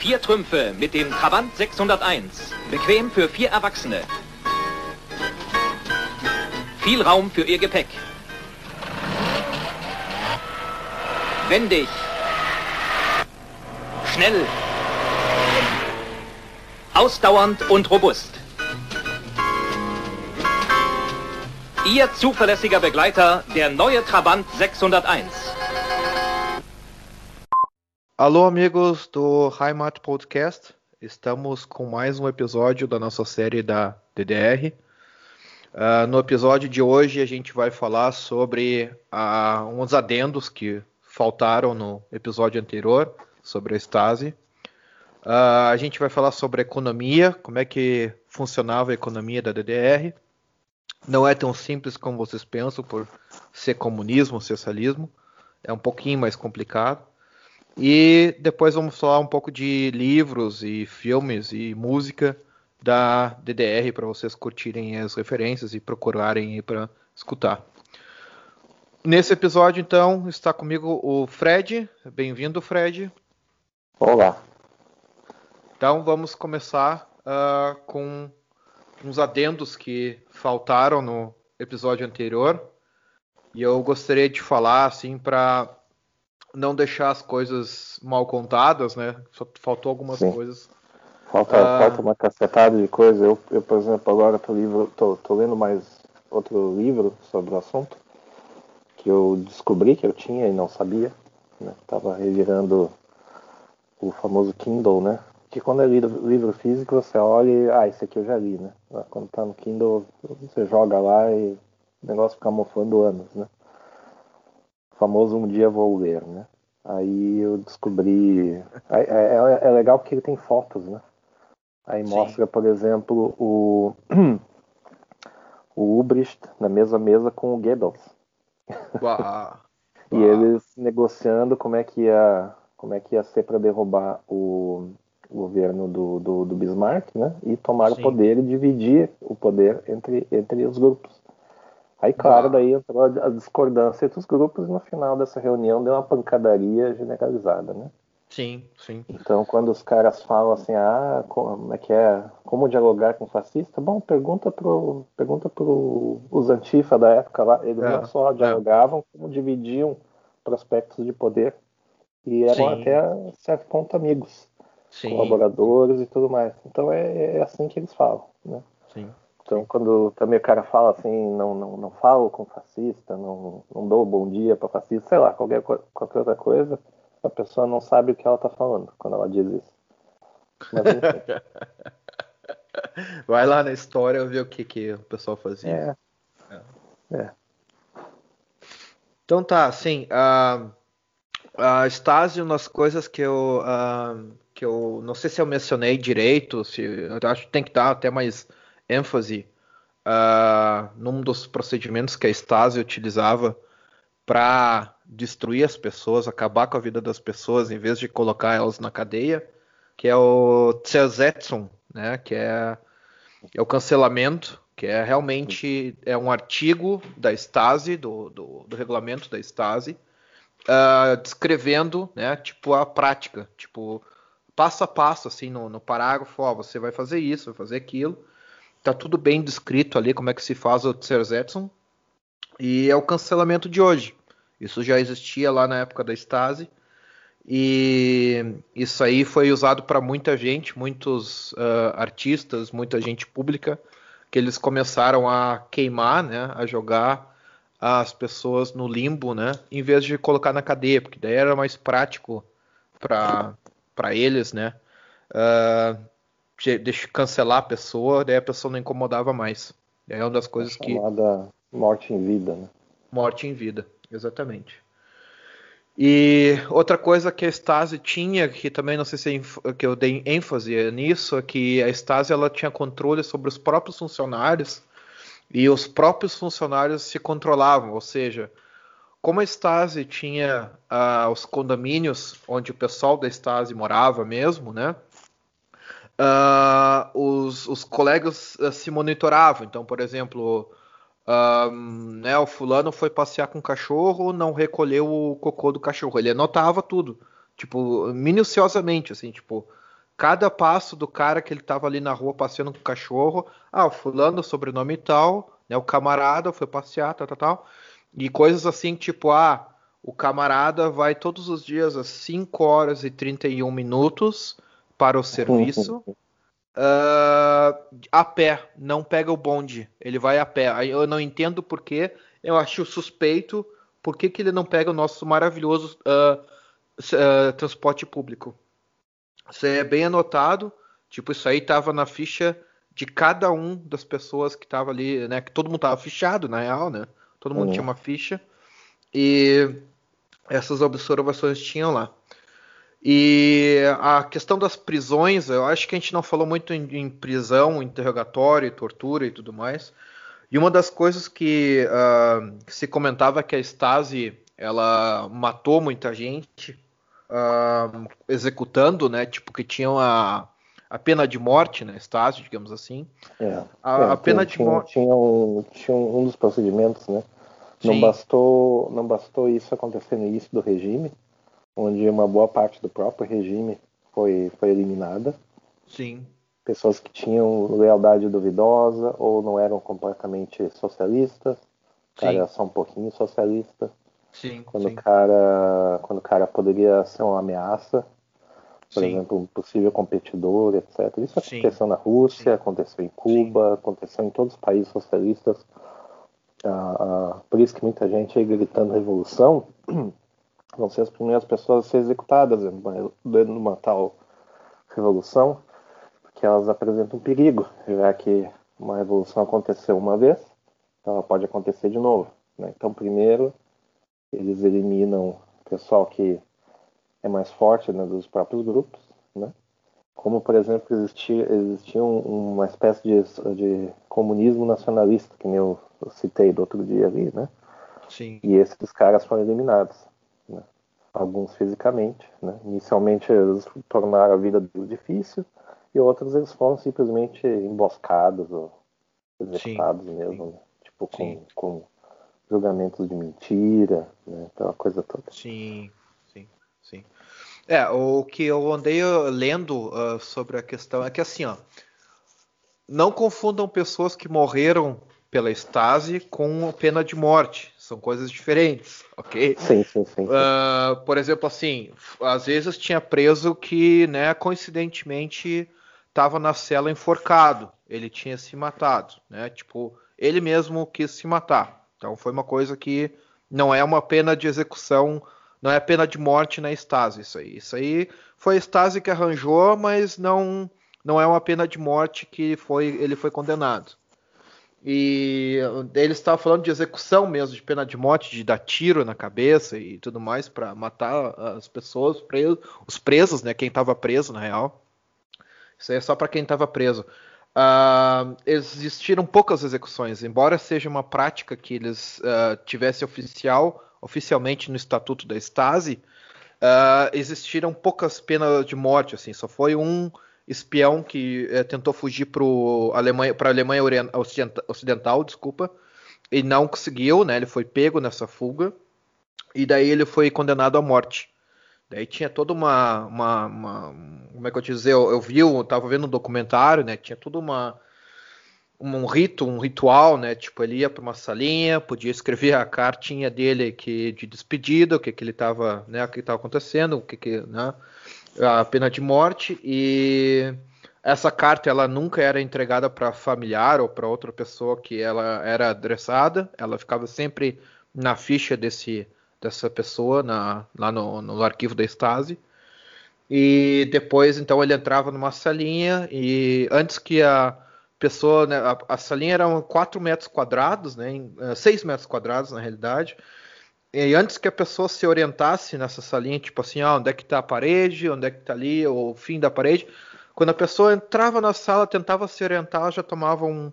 Vier Trümpfe mit dem Trabant 601. Bequem für vier Erwachsene. Viel Raum für Ihr Gepäck. Wendig. Schnell. Ausdauernd und robust. Ihr zuverlässiger Begleiter, der neue Trabant 601. Alô, amigos do Heimat Podcast. Estamos com mais um episódio da nossa série da DDR. Uh, no episódio de hoje, a gente vai falar sobre uh, uns adendos que faltaram no episódio anterior sobre a Stasi. Uh, a gente vai falar sobre a economia, como é que funcionava a economia da DDR. Não é tão simples como vocês pensam por ser comunismo, socialismo. É um pouquinho mais complicado. E depois vamos falar um pouco de livros e filmes e música da DDR para vocês curtirem as referências e procurarem para escutar. Nesse episódio, então, está comigo o Fred. Bem-vindo, Fred. Olá. Então, vamos começar uh, com uns adendos que faltaram no episódio anterior. E eu gostaria de falar, assim, para não deixar as coisas mal contadas, né? Só faltou algumas Sim. coisas. Falta, ah, falta uma cacetada de coisa. Eu, eu, por exemplo, agora tô, livro, tô, tô lendo mais outro livro sobre o assunto que eu descobri que eu tinha e não sabia. Né? Tava revirando o famoso Kindle, né? Que quando é livro, livro físico você olha e, ah, esse aqui eu já li, né? Quando tá no Kindle você joga lá e o negócio fica mofando anos, né? Famoso Um Dia Vou Ler, né? Aí eu descobri. É, é, é legal porque ele tem fotos, né? Aí Sim. mostra, por exemplo, o, o Ubrist na mesma mesa com o Goebbels. e eles negociando como é que ia, como é que ia ser para derrubar o, o governo do, do, do, Bismarck, né? E tomar Sim. o poder e dividir o poder entre, entre os grupos. Aí, claro, daí entrou a discordância entre os grupos e no final dessa reunião deu uma pancadaria generalizada, né? Sim, sim. Então, quando os caras falam assim, ah, como é que é, como dialogar com fascista? Bom, pergunta pro, pergunta pro os antifa da época lá, eles é, não só é. dialogavam, é. como dividiam prospectos de poder e eram sim. até a certo ponto amigos, sim. colaboradores e tudo mais. Então é, é assim que eles falam, né? Sim. Então, quando também o cara fala assim, não, não, não falo com fascista, não, não dou bom dia para fascista, sei lá, qualquer, qualquer outra coisa, a pessoa não sabe o que ela está falando quando ela diz isso. Mas, Vai lá na história ver o que, que o pessoal fazia. É. é. é. Então tá, assim, a, a Stasi, umas coisas que eu, uh, que eu não sei se eu mencionei direito, se eu acho que tem que dar até mais ênfase uh, num dos procedimentos que a Stasi utilizava para destruir as pessoas, acabar com a vida das pessoas, em vez de colocar elas na cadeia, que é o Zersetzung, né, que é, é o cancelamento, que é realmente é um artigo da Stasi, do, do, do regulamento da Stasi, uh, descrevendo, né, tipo a prática, tipo passo a passo, assim, no, no parágrafo, ó, você vai fazer isso, vai fazer aquilo, tá tudo bem descrito ali como é que se faz o Zersetzung e é o cancelamento de hoje. Isso já existia lá na época da Stasi e isso aí foi usado para muita gente, muitos uh, artistas, muita gente pública, que eles começaram a queimar, né, a jogar as pessoas no limbo, né, em vez de colocar na cadeia, porque daí era mais prático para eles, né. Uh, deixa cancelar a pessoa, daí a pessoa não incomodava mais. É uma das coisas é que. morte em vida, né? Morte em vida, exatamente. E outra coisa que a Stasi tinha, que também não sei se é que eu dei ênfase nisso, é que a Stasi ela tinha controle sobre os próprios funcionários e os próprios funcionários se controlavam, ou seja, como a Stasi tinha uh, os condomínios onde o pessoal da Stasi morava mesmo, né? Uh, os, os, colegas uh, se monitoravam. Então, por exemplo, uh, né, o fulano foi passear com o cachorro, não recolheu o cocô do cachorro. Ele anotava tudo, tipo, minuciosamente, assim, tipo, cada passo do cara que ele tava ali na rua passeando com o cachorro, ah, o fulano, sobrenome tal, né, o camarada foi passear, tal, tal, tal, e coisas assim, tipo, ah, o camarada vai todos os dias às 5 horas e 31 minutos para o serviço, uh, a pé, não pega o bonde, ele vai a pé. Eu não entendo porquê, eu acho suspeito por que, que ele não pega o nosso maravilhoso uh, uh, transporte público. Isso é bem anotado. Tipo, isso aí tava na ficha de cada um das pessoas que tava ali, né? Que todo mundo tava fichado, na real, né? Todo mundo uhum. tinha uma ficha. E essas observações tinham lá. E a questão das prisões, eu acho que a gente não falou muito em, em prisão, interrogatório, tortura e tudo mais. E uma das coisas que uh, se comentava que a Stasi ela matou muita gente uh, executando, né? Tipo que tinham a, a pena de morte, né? Stasi, digamos assim. É, a, é, a pena tinha, de morte tinha, um, tinha um dos procedimentos, né? Não bastou, não bastou isso acontecer no início do regime, onde uma boa parte do próprio regime foi, foi eliminada. Sim pessoas que tinham lealdade duvidosa ou não eram completamente socialistas. O cara era só um pouquinho socialista. Sim, quando sim. o cara quando o cara poderia ser uma ameaça por sim. exemplo um possível competidor etc isso aconteceu na Rússia aconteceu em Cuba aconteceu em todos os países socialistas ah, ah, por isso que muita gente aí gritando revolução vão ser as primeiras pessoas a ser executadas dentro de uma tal revolução que elas apresentam um perigo, já que uma revolução aconteceu uma vez, então ela pode acontecer de novo. Né? Então, primeiro, eles eliminam o pessoal que é mais forte né, dos próprios grupos, né? como, por exemplo, existia, existia uma espécie de, de comunismo nacionalista, que eu citei do outro dia ali, né? Sim. E esses caras foram eliminados. Alguns fisicamente. Né? Inicialmente eles tornaram a vida difícil, e outros eles foram simplesmente emboscados ou executados sim, mesmo, sim. Né? tipo com, com, julgamentos de mentira, né? aquela coisa toda. Sim, sim, sim. É, o que eu andei uh, lendo uh, sobre a questão é que assim, ó, não confundam pessoas que morreram pela Stasi com pena de morte. São coisas diferentes, ok? Sim, sim, sim. Uh, por exemplo, assim, às vezes tinha preso que, né, coincidentemente estava na cela enforcado. Ele tinha se matado, né? Tipo, ele mesmo quis se matar. Então foi uma coisa que não é uma pena de execução, não é pena de morte na Stasi isso aí. Isso aí foi a Stasi que arranjou, mas não não é uma pena de morte que foi ele foi condenado. E ele estava falando de execução mesmo, de pena de morte, de dar tiro na cabeça e tudo mais para matar as pessoas, os presos, né? Quem estava preso na real. Isso aí é só para quem estava preso. Uh, existiram poucas execuções, embora seja uma prática que eles uh, tivessem oficial, oficialmente no estatuto da Stasi, uh, existiram poucas penas de morte, assim, só foi um espião que uh, tentou fugir para a Alemanha, Alemanha Ocidental, Ocidental, desculpa, e não conseguiu, né? Ele foi pego nessa fuga e daí ele foi condenado à morte. Daí tinha toda uma, uma, uma, como é que eu te dizer, eu, eu vi, eu tava vendo um documentário, né, tinha tudo uma um rito, um ritual, né, tipo ele ia para uma salinha, podia escrever a cartinha dele que de despedida, o que que ele tava, né, o que estava acontecendo, o que que, né, a pena de morte e essa carta ela nunca era entregada para familiar ou para outra pessoa que ela era adressada, ela ficava sempre na ficha desse dessa pessoa na, lá no, no arquivo da Stasi. E depois, então, ele entrava numa salinha e antes que a pessoa, né, a, a salinha era 4 metros quadrados, né, 6 eh, metros quadrados na realidade. E antes que a pessoa se orientasse nessa salinha, tipo assim, ah, onde é que está a parede, onde é que está ali o fim da parede, quando a pessoa entrava na sala, tentava se orientar, já tomava um,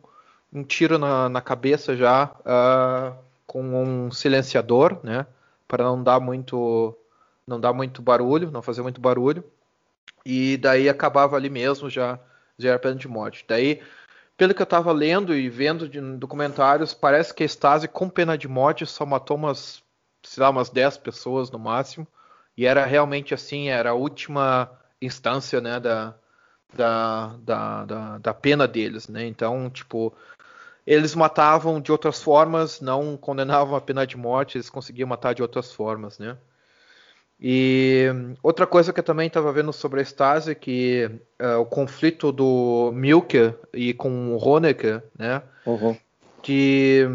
um tiro na, na cabeça já uh, com um silenciador, né? para não dar muito não dar muito barulho, não fazer muito barulho. E daí acabava ali mesmo já já era pena de morte. Daí, pelo que eu estava lendo e vendo de documentários, parece que a Stasi com pena de morte só matou umas, sei lá, umas 10 pessoas no máximo. E era realmente assim, era a última instância, né, da, da, da, da, da pena deles, né? Então, tipo, eles matavam de outras formas, não condenavam a pena de morte, eles conseguiam matar de outras formas, né? E outra coisa que eu também estava vendo sobre a Stasi, que uh, o conflito do Milke e com o Honecker, né? Uhum. Que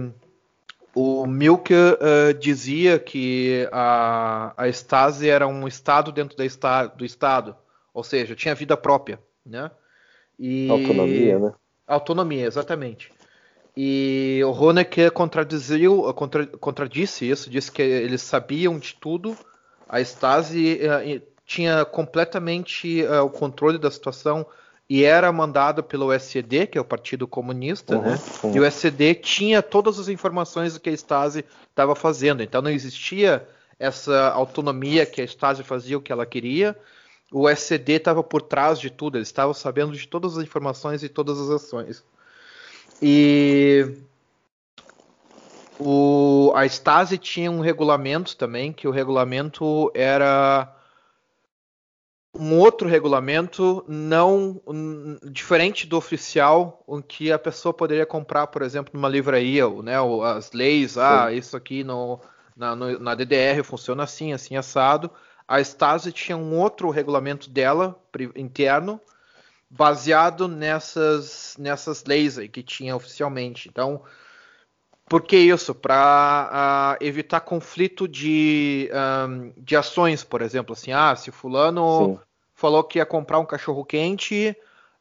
o Milke uh, dizia que a, a Stasi era um estado dentro da esta, do estado, ou seja, tinha vida própria, né? E... Autonomia, né? Autonomia, exatamente. E o Honecker contradiziu, contra, contradisse isso, disse que eles sabiam de tudo. A Stasi uh, tinha completamente uh, o controle da situação e era mandado pelo SED, que é o Partido Comunista, uhum, né? Uhum. E o SED tinha todas as informações do que a Stasi estava fazendo. Então não existia essa autonomia que a Stasi fazia o que ela queria. O SED estava por trás de tudo, eles estavam sabendo de todas as informações e todas as ações. E o, a Stasi tinha um regulamento também, que o regulamento era um outro regulamento não um, diferente do oficial, em que a pessoa poderia comprar, por exemplo, numa livraria, né, as leis, ah, Sim. isso aqui no, na, no, na DDR funciona assim, assim assado. A Stasi tinha um outro regulamento dela interno baseado nessas, nessas leis aí que tinha oficialmente. Então, por que isso? Para uh, ah, evitar conflito de, um, de ações, por exemplo, assim, ah, se fulano Sim. falou que ia comprar um cachorro quente,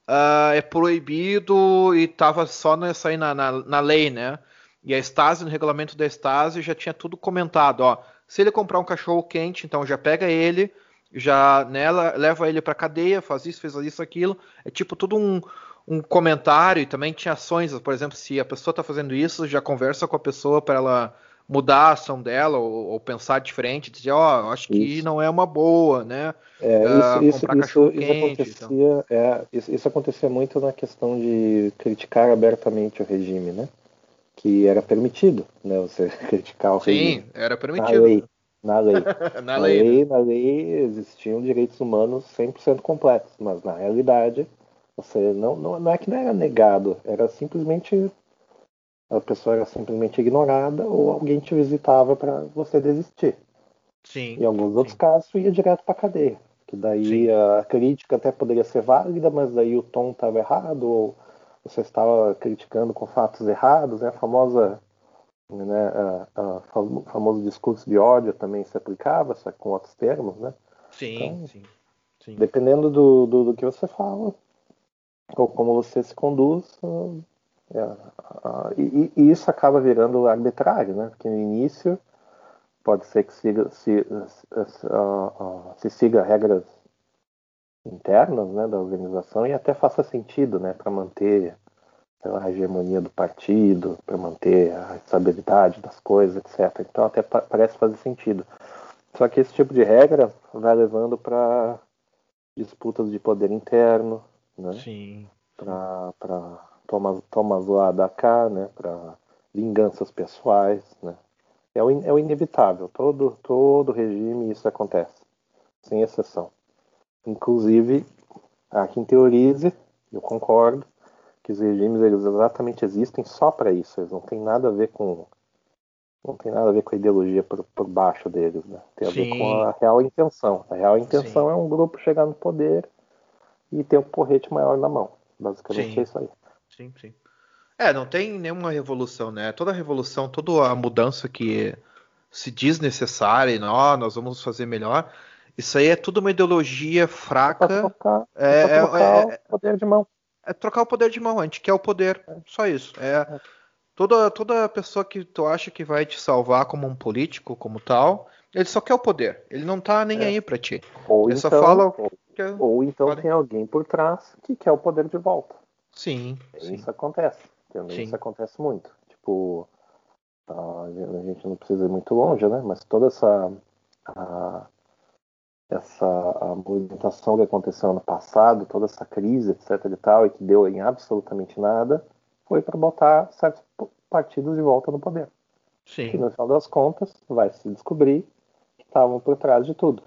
uh, é proibido e estava só nessa aí na, na, na, lei, né? E a Stasi, no regulamento da Stasi, já tinha tudo comentado, ó. Se ele comprar um cachorro quente, então já pega ele, já nela leva ele para cadeia, faz isso, fez isso, aquilo. É tipo tudo um, um comentário e também tinha ações, por exemplo, se a pessoa está fazendo isso, já conversa com a pessoa para ela mudar a ação dela ou, ou pensar diferente, dizer, ó, oh, acho que isso. não é uma boa, né? É, uh, isso, isso, isso, isso, acontecia, então. é, isso, isso acontecia muito na questão de criticar abertamente o regime, né? Que era permitido, né? Você criticar o Sim, regime. Sim, era permitido. lei. Na lei. na, lei, lei, né? na lei existiam direitos humanos 100% completos, mas na realidade você não, não, não é que não era negado, era simplesmente a pessoa era simplesmente ignorada ou alguém te visitava para você desistir. Sim. Em alguns sim. outros casos ia direto para cadeia, que daí sim. a crítica até poderia ser válida, mas daí o tom estava errado ou você estava criticando com fatos errados, né? A famosa né, o famoso discurso de ódio também se aplicava, só que com outros termos, né? Sim, então, sim, sim. Dependendo do, do, do, que você fala, ou como você se conduz, é, e, e, isso acaba virando arbitrário, né? Porque no início pode ser que siga, se, se, se siga regras internas né, da organização e até faça sentido né, para manter pela hegemonia do partido, para manter a estabilidade das coisas, etc. Então até parece fazer sentido. Só que esse tipo de regra vai levando para disputas de poder interno, né? Sim. Para tomas, tomas lá da cá, né? Para vinganças pessoais, né? É o, é o inevitável. Todo, todo regime isso acontece, sem exceção. Inclusive, há quem teorize, eu concordo, que os regimes eles exatamente existem só para isso. Eles não têm nada a ver com não tem nada a ver com a ideologia por, por baixo deles, né? Tem a Sim. ver com a real intenção. A real intenção Sim. é um grupo chegar no poder e ter um porrete maior na mão. Basicamente sim. é isso aí. Sim, sim. É, não tem nenhuma revolução, né? Toda revolução, toda a mudança que se diz necessária, não, nós vamos fazer melhor. Isso aí é tudo uma ideologia fraca. É, trocar, é, é, é, é, poder de mão é trocar o poder de mão. A gente quer o poder. Só isso. É toda, toda pessoa que tu acha que vai te salvar como um político, como tal, ele só quer o poder. Ele não tá nem é. aí pra ti. Ou ele então, só fala. Ou, ou então tem alguém por trás que quer o poder de volta. Sim. Isso sim. acontece. Sim. Isso acontece muito. Tipo, a gente não precisa ir muito longe, né? Mas toda essa. A, essa a movimentação que aconteceu ano passado, toda essa crise, etc. e tal, e que deu em absolutamente nada, foi para botar certos partidos de volta no poder. Sim. E no final das contas, vai se descobrir que estavam por trás de tudo.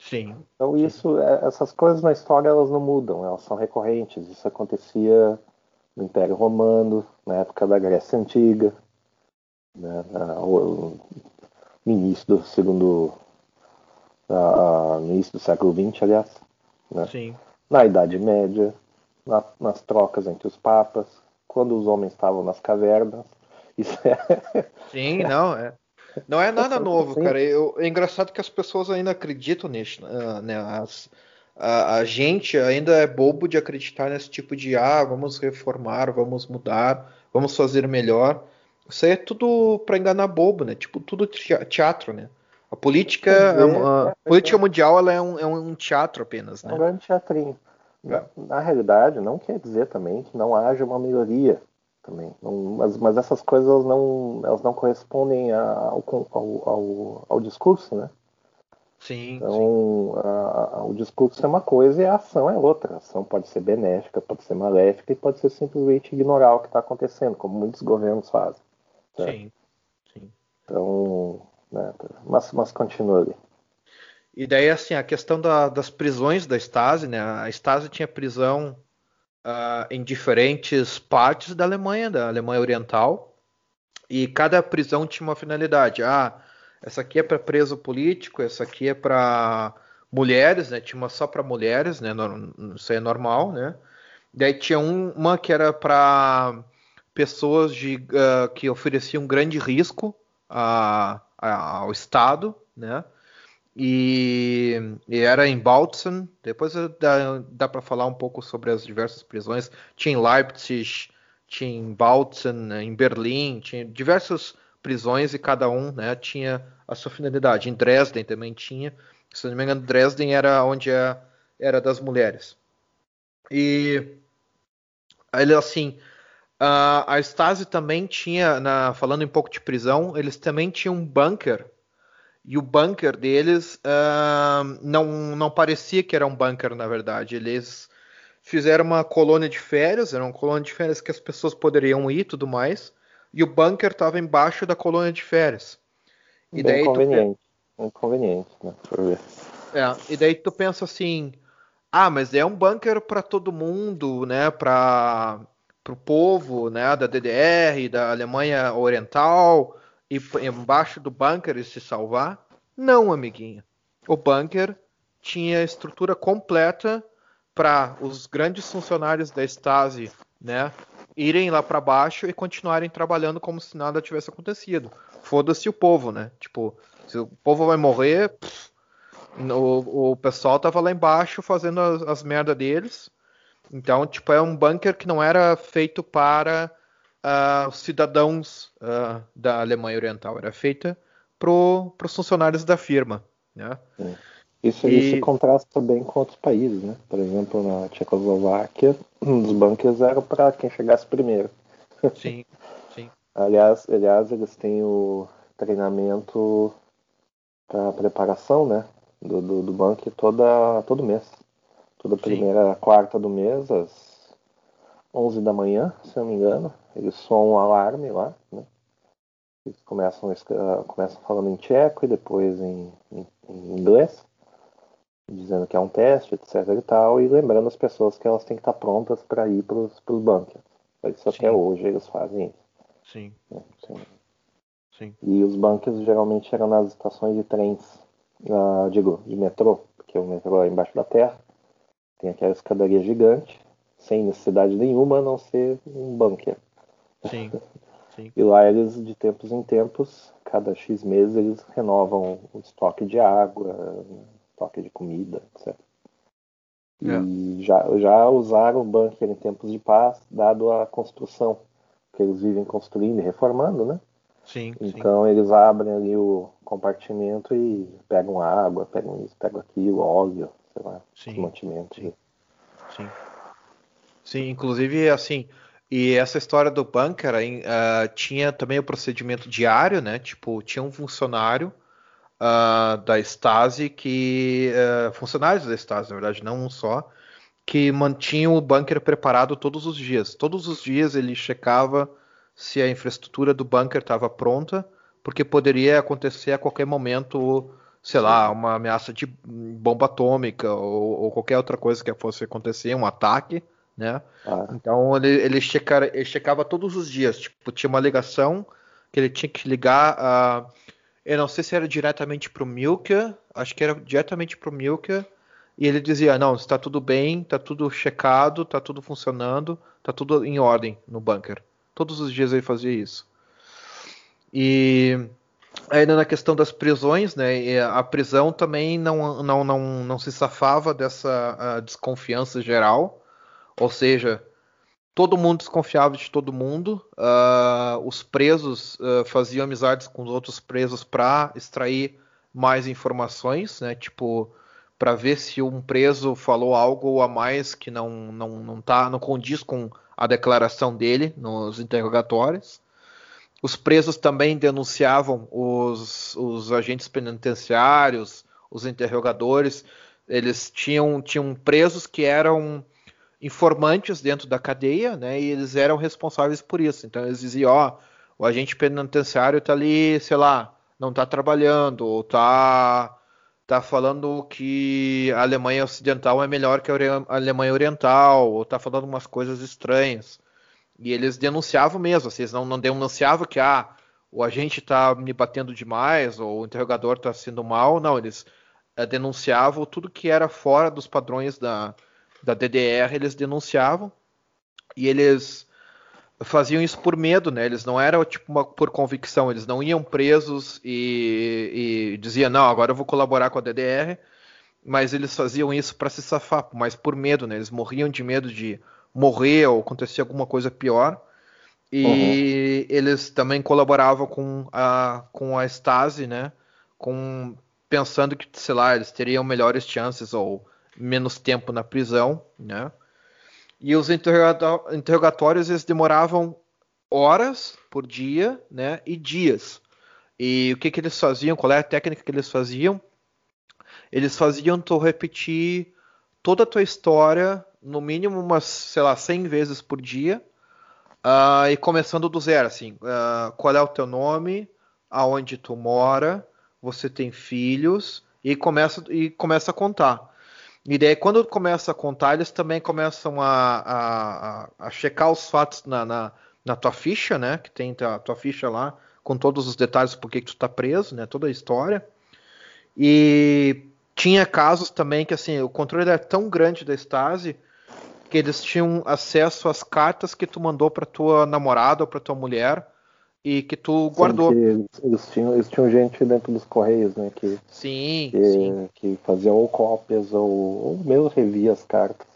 Sim. Então isso, é, essas coisas na história elas não mudam, elas são recorrentes. Isso acontecia no Império Romano, na época da Grécia Antiga, né, no início do segundo, no início do século XX, aliás, né, Sim. na Idade Média, na, nas trocas entre os papas, quando os homens estavam nas cavernas. Isso é. Sim, não, é. Não é nada novo, cara. Eu, é engraçado que as pessoas ainda acreditam nisso, né? As, a, a, gente ainda é bobo de acreditar nesse tipo de ah, vamos reformar, vamos mudar, vamos fazer melhor. Isso aí é tudo para enganar bobo, né? Tipo, tudo teatro, né? A política, é, a, a política mundial ela é, um, é um teatro apenas, né? É um grande teatrinho. Na, na, realidade, não quer dizer também que não haja uma melhoria também. Não, mas, mas essas coisas elas não, elas não correspondem ao, ao, ao, ao discurso, né? Sim. Então, sim. A, a, o discurso é uma coisa e a ação é outra. A ação pode ser benéfica, pode ser maléfica e pode ser simplesmente ignorar o que está acontecendo, como muitos governos fazem. Certo? Sim. sim. Então, né, mas, mas continua ali. E daí, assim, a questão da, das prisões da Stasi, né? A Stasi tinha prisão uh, em diferentes partes da Alemanha, da Alemanha Oriental, e cada prisão tinha uma finalidade. Ah, essa aqui é para preso político, essa aqui é para mulheres, né? Tinha uma só para mulheres, né? Isso é normal, né? Daí tinha um, uma que era para pessoas de, uh, que ofereciam grande risco a, a, ao Estado, né? E, e, era em Bautzen. Depois dá, dá para falar um pouco sobre as diversas prisões. Tinha em Leipzig, tinha em Bautzen, em Berlim, tinha diversas prisões e cada um né, tinha a sua finalidade. Em Dresden também tinha. Se não me engano, Dresden era onde é, era das mulheres. E ele assim, a, a Stasi também tinha, na, falando um pouco de prisão, eles também tinham um bunker e o bunker deles uh, não, não parecia que era um bunker, na verdade. Eles fizeram uma colônia de férias, era uma colônia de férias que as pessoas poderiam ir e tudo mais. E o bunker estava embaixo da colônia de férias. E Bem daí conveniente. Tu... Inconveniente, né? ver. É, e daí tu pensa assim, ah, mas é um bunker para todo mundo, né? Para o povo, né? Da DDR, da Alemanha Oriental e embaixo do bunker e se salvar? Não, amiguinho. O bunker tinha estrutura completa para os grandes funcionários da Stasi, né, irem lá para baixo e continuarem trabalhando como se nada tivesse acontecido. Foda-se o povo, né? Tipo, se o povo vai morrer, pff, o, o pessoal tava lá embaixo fazendo as, as merda deles. Então, tipo, é um bunker que não era feito para uh, cidadãos uh, da Alemanha Oriental, era feita para os funcionários da firma. Né? Isso, e... isso contrasta bem com outros países, né? Por exemplo, na Tchecoslováquia, os bunkers eram para quem chegasse primeiro. Sim, sim. aliás, aliás, eles têm o treinamento para preparação, né? Do, do, do bunker toda, todo mês. Toda primeira sim. quarta do mês, às 11 da manhã, se não me engano. Eles soam um alarme lá, né? Eles começam, começam falando em tcheco e depois em, em, em, inglês, dizendo que é um teste, etc e tal, e lembrando as pessoas que elas têm que estar prontas para ir para os bunkers. Isso Sim. até hoje eles fazem isso. Sim. Né? Sim. Sim. E os bunkers geralmente eram nas estações de trens, uh, digo, de metrô, porque o metrô é embaixo da terra, tem aquela escadaria gigante, sem necessidade nenhuma a não ser um bunker. Sim, sim. E lá eles, de tempos em tempos, cada X meses, eles renovam o estoque de água, estoque de comida, etc. É. E já, já usaram o bunker em tempos de paz, dado a construção que eles vivem construindo e reformando, né? Sim. Então sim. eles abrem ali o compartimento e pegam água, pegam isso, pegam aquilo, óleo, sei lá, sim, mantimentos. Sim. sim. Sim, inclusive, assim, e essa história do bunker uh, tinha também o procedimento diário, né? Tipo, tinha um funcionário uh, da Stasi que. Uh, funcionários da Stasi, na verdade, não um só, que mantinham o bunker preparado todos os dias. Todos os dias ele checava se a infraestrutura do bunker estava pronta, porque poderia acontecer a qualquer momento sei lá, uma ameaça de bomba atômica ou, ou, qualquer outra coisa que fosse acontecer, um ataque, né? Ah. Então ele, ele, ele checava todos os dias, tipo, tinha uma ligação que ele tinha que ligar a. Eu não sei se era diretamente para o Milker, acho que era diretamente para o Milker, e ele dizia: Não, está tudo bem, está tudo checado, está tudo funcionando, está tudo em ordem no bunker. Todos os dias ele fazia isso. E ainda na questão das prisões, né? A prisão também não, não, não, não se safava dessa desconfiança geral, ou seja, todo mundo desconfiava de todo mundo. Uh, os presos uh, faziam amizades com os outros presos para extrair mais informações, né? Tipo, para ver se um preso falou algo a mais que não não não tá não condiz com a declaração dele nos interrogatórios. Os presos também denunciavam os, os agentes penitenciários, os interrogadores. Eles tinham, tinham presos que eram informantes dentro da cadeia, né? E eles eram responsáveis por isso. Então eles diziam, ó, o agente penitenciário está ali, sei lá, não está trabalhando, ou está tá falando que a Alemanha Ocidental é melhor que a Alemanha Oriental, ou está falando umas coisas estranhas. E eles denunciavam mesmo, vocês não, não denunciavam que ah, o agente está me batendo demais, ou o interrogador está sendo mal, não, eles é, denunciavam tudo que era fora dos padrões da, da DDR, eles denunciavam, e eles faziam isso por medo, né? Eles não eram tipo uma, por convicção, eles não iam presos e, e diziam, não, agora eu vou colaborar com a DDR, mas eles faziam isso para se safar, mas por medo, né? Eles morriam de medo de morrer ou acontecer alguma coisa pior. E uhum. eles também colaboravam com a, com a Stasi, né? Com, pensando que, sei lá, eles teriam melhores chances ou menos tempo na prisão, né? E os interrogatórios eles demoravam horas por dia, né? E dias. E o que, que eles faziam? Qual é a técnica que eles faziam? Eles faziam tu repetir toda a tua história no mínimo umas, sei lá, 100 vezes por dia. Uh, e começando do zero, assim, uh, qual é o teu nome, aonde tu mora, você tem filhos, e começa, e começa a contar. E daí, quando começa a contar, eles também começam a, a, a checar os fatos na, na, na, tua ficha, né? Que tem a tua ficha lá, com todos os detalhes por que tu tá preso, né? Toda a história. E tinha casos também que, assim, o controle era tão grande da Stasi que eles tinham acesso às cartas que tu mandou para tua namorada ou para tua mulher e que tu guardou. Sim, que eles, tinham, eles tinham gente dentro dos correios, né? Que, sim, que, sim. que faziam ou cópias ou, ou mesmo revia as cartas.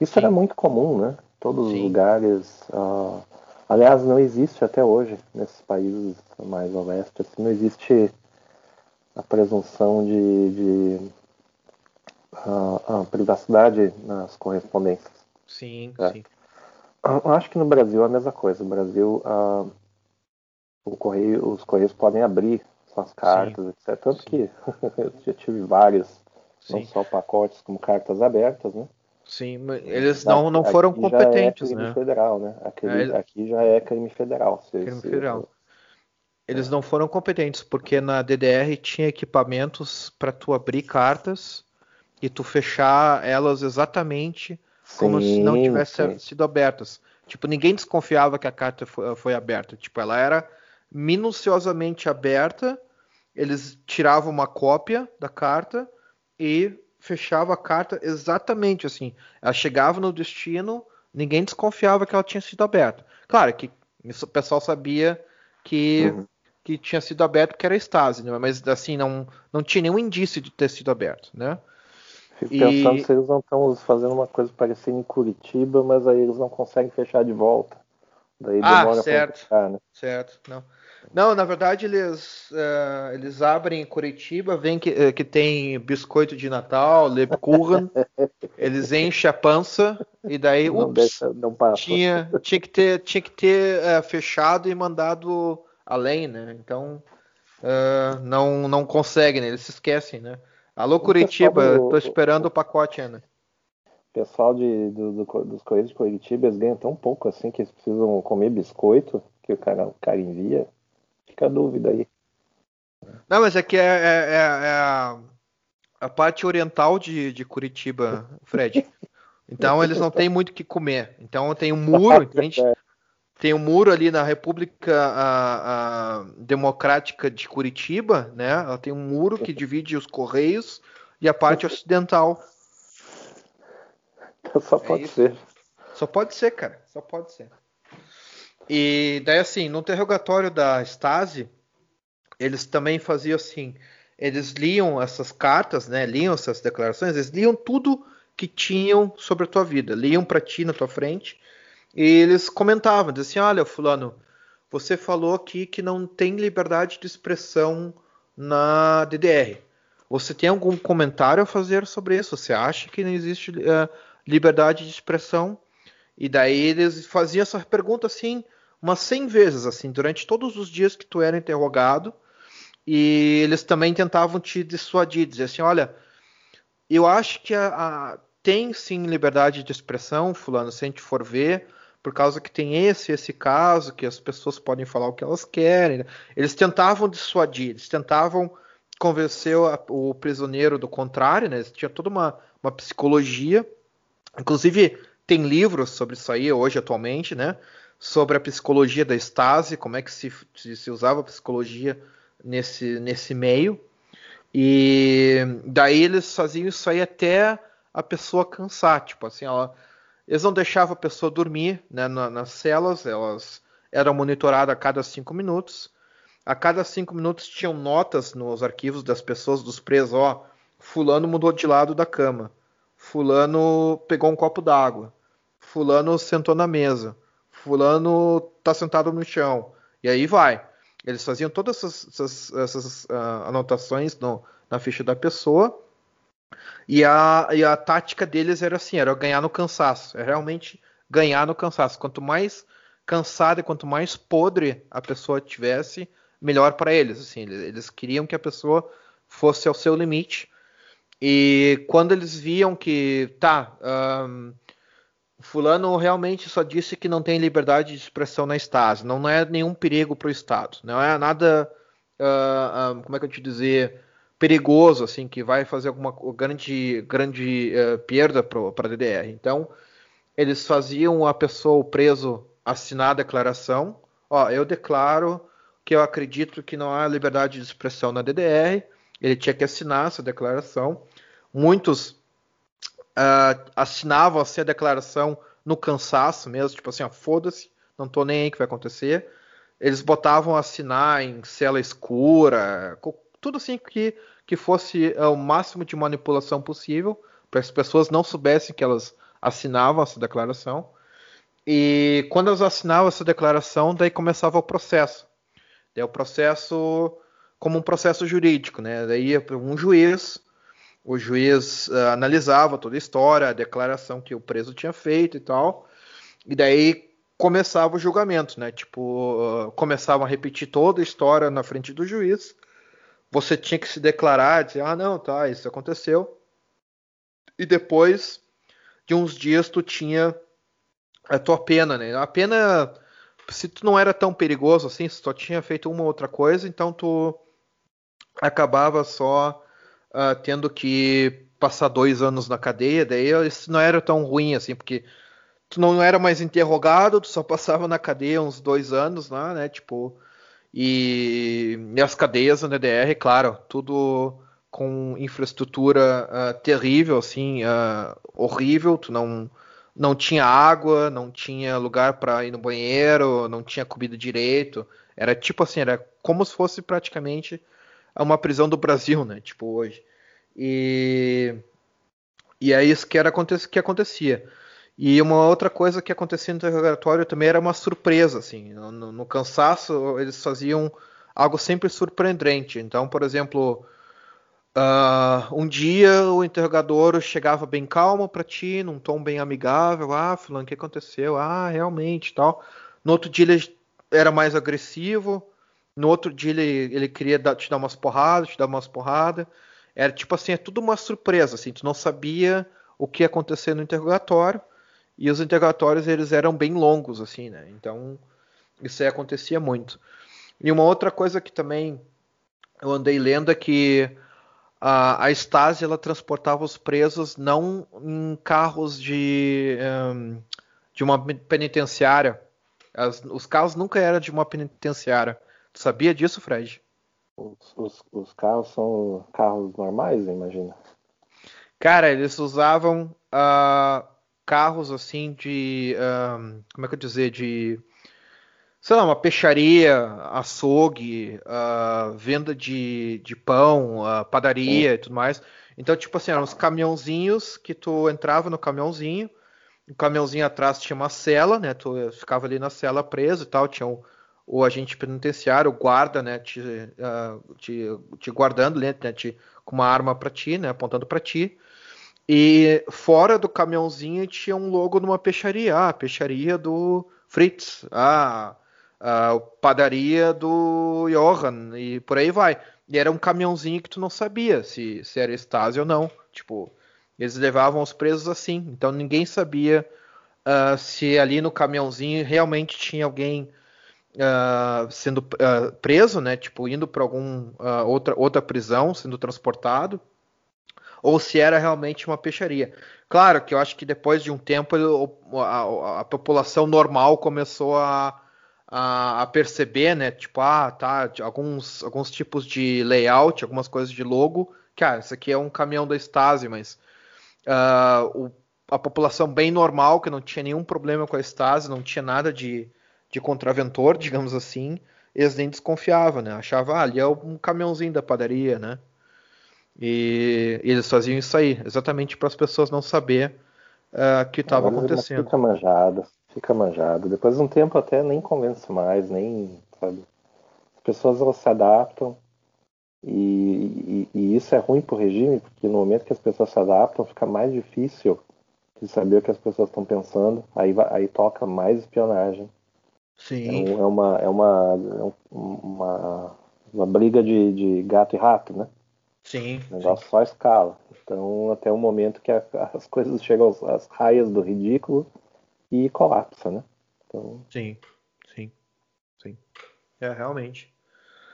Isso sim. era muito comum, né? Todos sim. os lugares. Uh, aliás, não existe até hoje nesses países mais ao leste, assim, não existe a presunção de, de uh, uh, privacidade nas correspondências. Sim, é. sim. Eu acho que no Brasil é a mesma coisa. No Brasil, o correio, os correios podem abrir suas cartas, sim. etc. Tanto sim. que eu já tive vários, sim. não só pacotes como cartas abertas, né? Sim, eles não, não foram aqui competentes, já é crime né? federal, né? Aqui, é... aqui já é crime federal. Se, crime se, federal. Eles não foram competentes porque na DDR tinha equipamentos para tu abrir cartas e tu fechar elas exatamente como sim, se não tivessem sido abertas. Tipo, ninguém desconfiava que a carta foi, foi, aberta. Tipo, ela era minuciosamente aberta. Eles tiravam uma cópia da carta e fechavam a carta exatamente assim. Ela chegava no destino, ninguém desconfiava que ela tinha sido aberta. Claro que o pessoal sabia que, uhum. que tinha sido aberto porque era Stasi, né? mas assim, não, não tinha nenhum indício de ter sido aberto, né? Fico pensando e... se eles não estão fazendo uma coisa parecida em Curitiba, mas aí eles não conseguem fechar de volta. Daí ah, certo. Fechar, né? Certo, não. Não, na verdade eles, uh, eles abrem em Curitiba, vem que, uh, que tem biscoito de Natal, Lebkuchen, eles enchem a pança e daí, não ups, deixa, não tinha, tinha que ter, tinha que ter uh, fechado e mandado além, né? Então não, não conseguem, né? eles se esquecem, né? Alô, Curitiba, do, tô esperando o, pacote ainda. Pessoal de, do, do, dos Correios de Curitiba, eles ganham tão pouco assim que eles precisam comer biscoito que o cara, o cara envia. Fica a dúvida aí. Não, mas é que é, é, é, é a, a, parte oriental de, de Curitiba, Fred. Então eles não têm muito o que comer. Então tem um muro, entende? Tem um muro ali na República a, a Democrática de Curitiba, né? Ela tem um muro que divide os Correios e a parte ocidental. Só pode é ser. Só pode ser, cara. Só pode ser. E daí, assim, no interrogatório da Stasi, eles também faziam assim: eles liam essas cartas, né? Liam essas declarações, eles liam tudo que tinham sobre a tua vida, liam para ti na tua frente, e eles comentavam, diziam assim: olha, Fulano, você falou aqui que não tem liberdade de expressão na DDR. Você tem algum comentário a fazer sobre isso? Você acha que não existe uh, liberdade de expressão? E daí eles faziam essa pergunta assim, umas 100 vezes, assim, durante todos os dias que tu era interrogado. E eles também tentavam te dissuadir, dizer assim, olha, eu acho que a, a, tem sim liberdade de expressão, fulano, se a gente for ver, por causa que tem esse esse caso, que as pessoas podem falar o que elas querem. Eles tentavam dissuadir, eles tentavam convencer o, prisioneiro do contrário, né? Eles tinham toda uma, uma psicologia. Inclusive, tem livros sobre isso aí hoje, atualmente, né? Sobre a psicologia da Stasi, como é que se, se, se usava a psicologia nesse, nesse meio. E daí eles faziam isso aí até a pessoa cansar. Tipo assim, ela, eles não deixavam a pessoa dormir né, na, nas celas, elas eram monitoradas a cada cinco minutos. A cada cinco minutos tinham notas nos arquivos das pessoas, dos presos, ó, fulano mudou de lado da cama, fulano pegou um copo d'água, fulano sentou na mesa, fulano tá sentado no chão, e aí vai. Eles faziam todas essas, essas, essas uh, anotações no, na ficha da pessoa. E a, e a tática deles era assim, era ganhar no cansaço. É realmente ganhar no cansaço. Quanto mais cansada e quanto mais podre a pessoa tivesse, melhor para eles. Assim, eles, eles, queriam que a pessoa fosse ao seu limite. E quando eles viam que, tá, um, fulano realmente só disse que não tem liberdade de expressão na Stasi, não, é nenhum perigo para o Estado, não é nada, uh, uh, como é que eu te dizer, perigoso, assim, que vai fazer alguma grande, grande uh, perda para a DDR. Então, eles faziam a pessoa, o preso, assinar a declaração, ó, eu declaro que eu acredito que não há liberdade de expressão na DDR, ele tinha que assinar essa declaração. Muitos uh, assinavam assim, a declaração no cansaço mesmo, tipo assim, ó, foda-se, não tô nem aí que vai acontecer. Eles botavam assinar em cela escura, tudo assim que, que fosse uh, o máximo de manipulação possível, para as pessoas não soubessem que elas assinavam essa declaração. E quando elas assinavam essa declaração, daí começava o processo. Daí o processo como um processo jurídico, né? Daí um juiz o juiz uh, analisava toda a história, a declaração que o preso tinha feito e tal, e daí começava o julgamento, né? Tipo, uh, começavam a repetir toda a história na frente do juiz. Você tinha que se declarar, dizer, ah, não, tá, isso aconteceu. E depois de uns dias tu tinha a tua pena, né? A pena, se tu não era tão perigoso assim, se tu tinha feito uma outra coisa, então tu acabava só uh, tendo que passar dois anos na cadeia, daí isso não era tão ruim assim, porque tu não era mais interrogado, tu só passava na cadeia uns dois anos lá, né? Tipo, e, e as cadeias na DDR, claro, tudo com infraestrutura uh, terrível, assim, uh, horrível, tu não não tinha água, não tinha lugar para ir no banheiro, não tinha comida direito. Era tipo assim, era como se fosse praticamente uma prisão do Brasil, né? Tipo hoje. E, e é isso que, era, que acontecia. E uma outra coisa que acontecia no interrogatório também era uma surpresa, assim. No, no, cansaço, eles faziam algo sempre surpreendente. Então, por exemplo, uh, um dia o interrogador chegava bem calmo para ti, num tom bem amigável. Ah, fulano, o que aconteceu? Ah, realmente, tal. No outro dia ele era mais agressivo. No outro dia ele, ele queria dar, te dar umas porradas, te dar umas porradas. Era tipo assim, é tudo uma surpresa, assim, tu não sabia o que ia acontecer no interrogatório, e os interrogatórios eles eram bem longos, assim, né? Então, isso aí acontecia muito. E uma outra coisa que também eu andei lendo é que a, a Stasi ela transportava os presos não em carros de, um, de uma penitenciária. As, os carros nunca eram de uma penitenciária. Tu sabia disso, Fred? Os, os, os carros são carros normais, imagina. Cara, eles usavam uh, carros assim de. Um, como é que eu dizer? De. Sei lá, uma peixaria, açougue, uh, venda de, de pão, uh, padaria Sim. e tudo mais. Então, tipo assim, eram uns caminhãozinhos que tu entrava no caminhãozinho, o caminhãozinho atrás tinha uma cela, né? Tu ficava ali na cela preso e tal, tinha um, o agente penitenciário, o guarda, né? Te, uh, te, te guardando, né? Te, com uma arma para ti, né? Apontando para ti. E fora do caminhãozinho tinha um logo numa peixaria. Ah, peixaria do Fritz. Ah, a padaria do Johan. E por aí vai. E era um caminhãozinho que tu não sabia se, se era Stasi ou não. Tipo, eles levavam os presos assim. Então ninguém sabia uh, se ali no caminhãozinho realmente tinha alguém uh, sendo uh, preso, né? Tipo, indo para algum outra, outra prisão, sendo transportado ou se era realmente uma peixaria. Claro que eu acho que depois de um tempo a, a, a população normal começou a, a, a, perceber, né? Tipo, ah, tá, alguns, alguns tipos de layout, algumas coisas de logo, ah, isso aqui é um caminhão da Stasi, mas uh, o, a população bem normal, que não tinha nenhum problema com a Stasi, não tinha nada de, de contraventor, digamos assim, eles nem desconfiavam, né? Achavam, ah, ali é um caminhãozinho da padaria, né? E, e eles faziam isso aí, exatamente para as pessoas não saber uh, o que estava acontecendo. Fica manjado, fica manjado. Depois de um tempo até nem convence mais, nem, sabe? As pessoas elas se adaptam e, e, e isso é ruim para o regime, porque no momento que as pessoas se adaptam fica mais difícil de saber o que as pessoas estão pensando, aí, aí toca mais espionagem. Sim. É, é uma, é uma, é uma, uma briga de, de gato e rato, né? Sim. O negócio sim. só escala. Então, até o momento que a, as coisas chegam às raias do ridículo e colapsa, né? Então... Sim, sim, sim. É, realmente.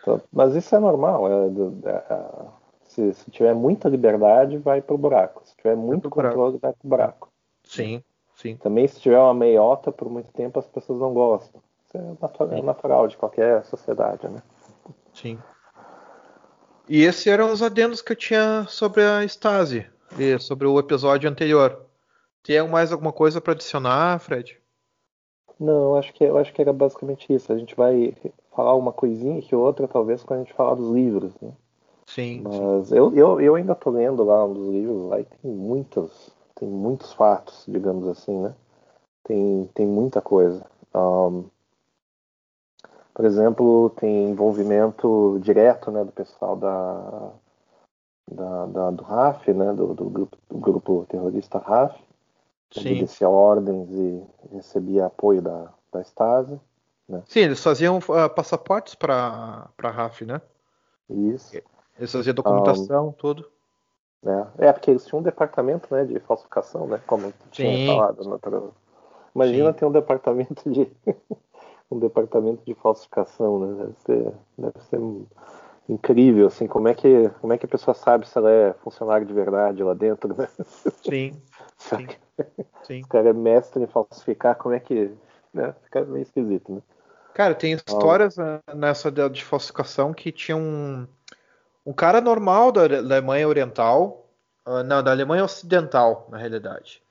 Então, mas isso é normal. É, é, é, se, se, tiver muita liberdade, vai pro buraco. Se tiver muito controle, vai pro buraco. Sim, sim. Também, se tiver uma meiota por muito tempo, as pessoas não gostam. Isso é natural, é natural de qualquer sociedade, né? Sim. E esses eram os adendos que eu tinha sobre a Stasi, e sobre o episódio anterior. Tem mais alguma coisa para adicionar, Fred? Não, acho que eu acho que era basicamente isso. A gente vai falar uma coisinha que outra, talvez, quando a gente falar dos livros, né? Sim. Mas sim. Eu, eu, eu ainda tô lendo lá um dos livros lá e tem muitos, tem muitos fatos, digamos assim, né? Tem, tem muita coisa. Um, por exemplo, tem envolvimento direto né, do pessoal da, da, da do RAF, né, do, do, grupo, do grupo terrorista RAF, que obedecia ordens e recebia apoio da, da Stasi. Né? Sim, eles faziam uh, passaportes para a RAF, né? Isso. Eles faziam documentação, um, tudo. É, é, porque eles tinham um departamento né, de falsificação, né? Como tinha Sim. falado. Na... Imagina Sim. ter um departamento de um departamento de falsificação, né? Deve ser, deve ser incrível, assim, como é que como é que a pessoa sabe se ela é funcionário de verdade lá dentro, né? Sim. sim, sim. O cara é mestre em falsificar, como é que, né? Fica meio esquisito, né? Cara, tem histórias ah. nessa de falsificação que tinha um, um cara normal da Alemanha Oriental, uh, não, da Alemanha Ocidental, na realidade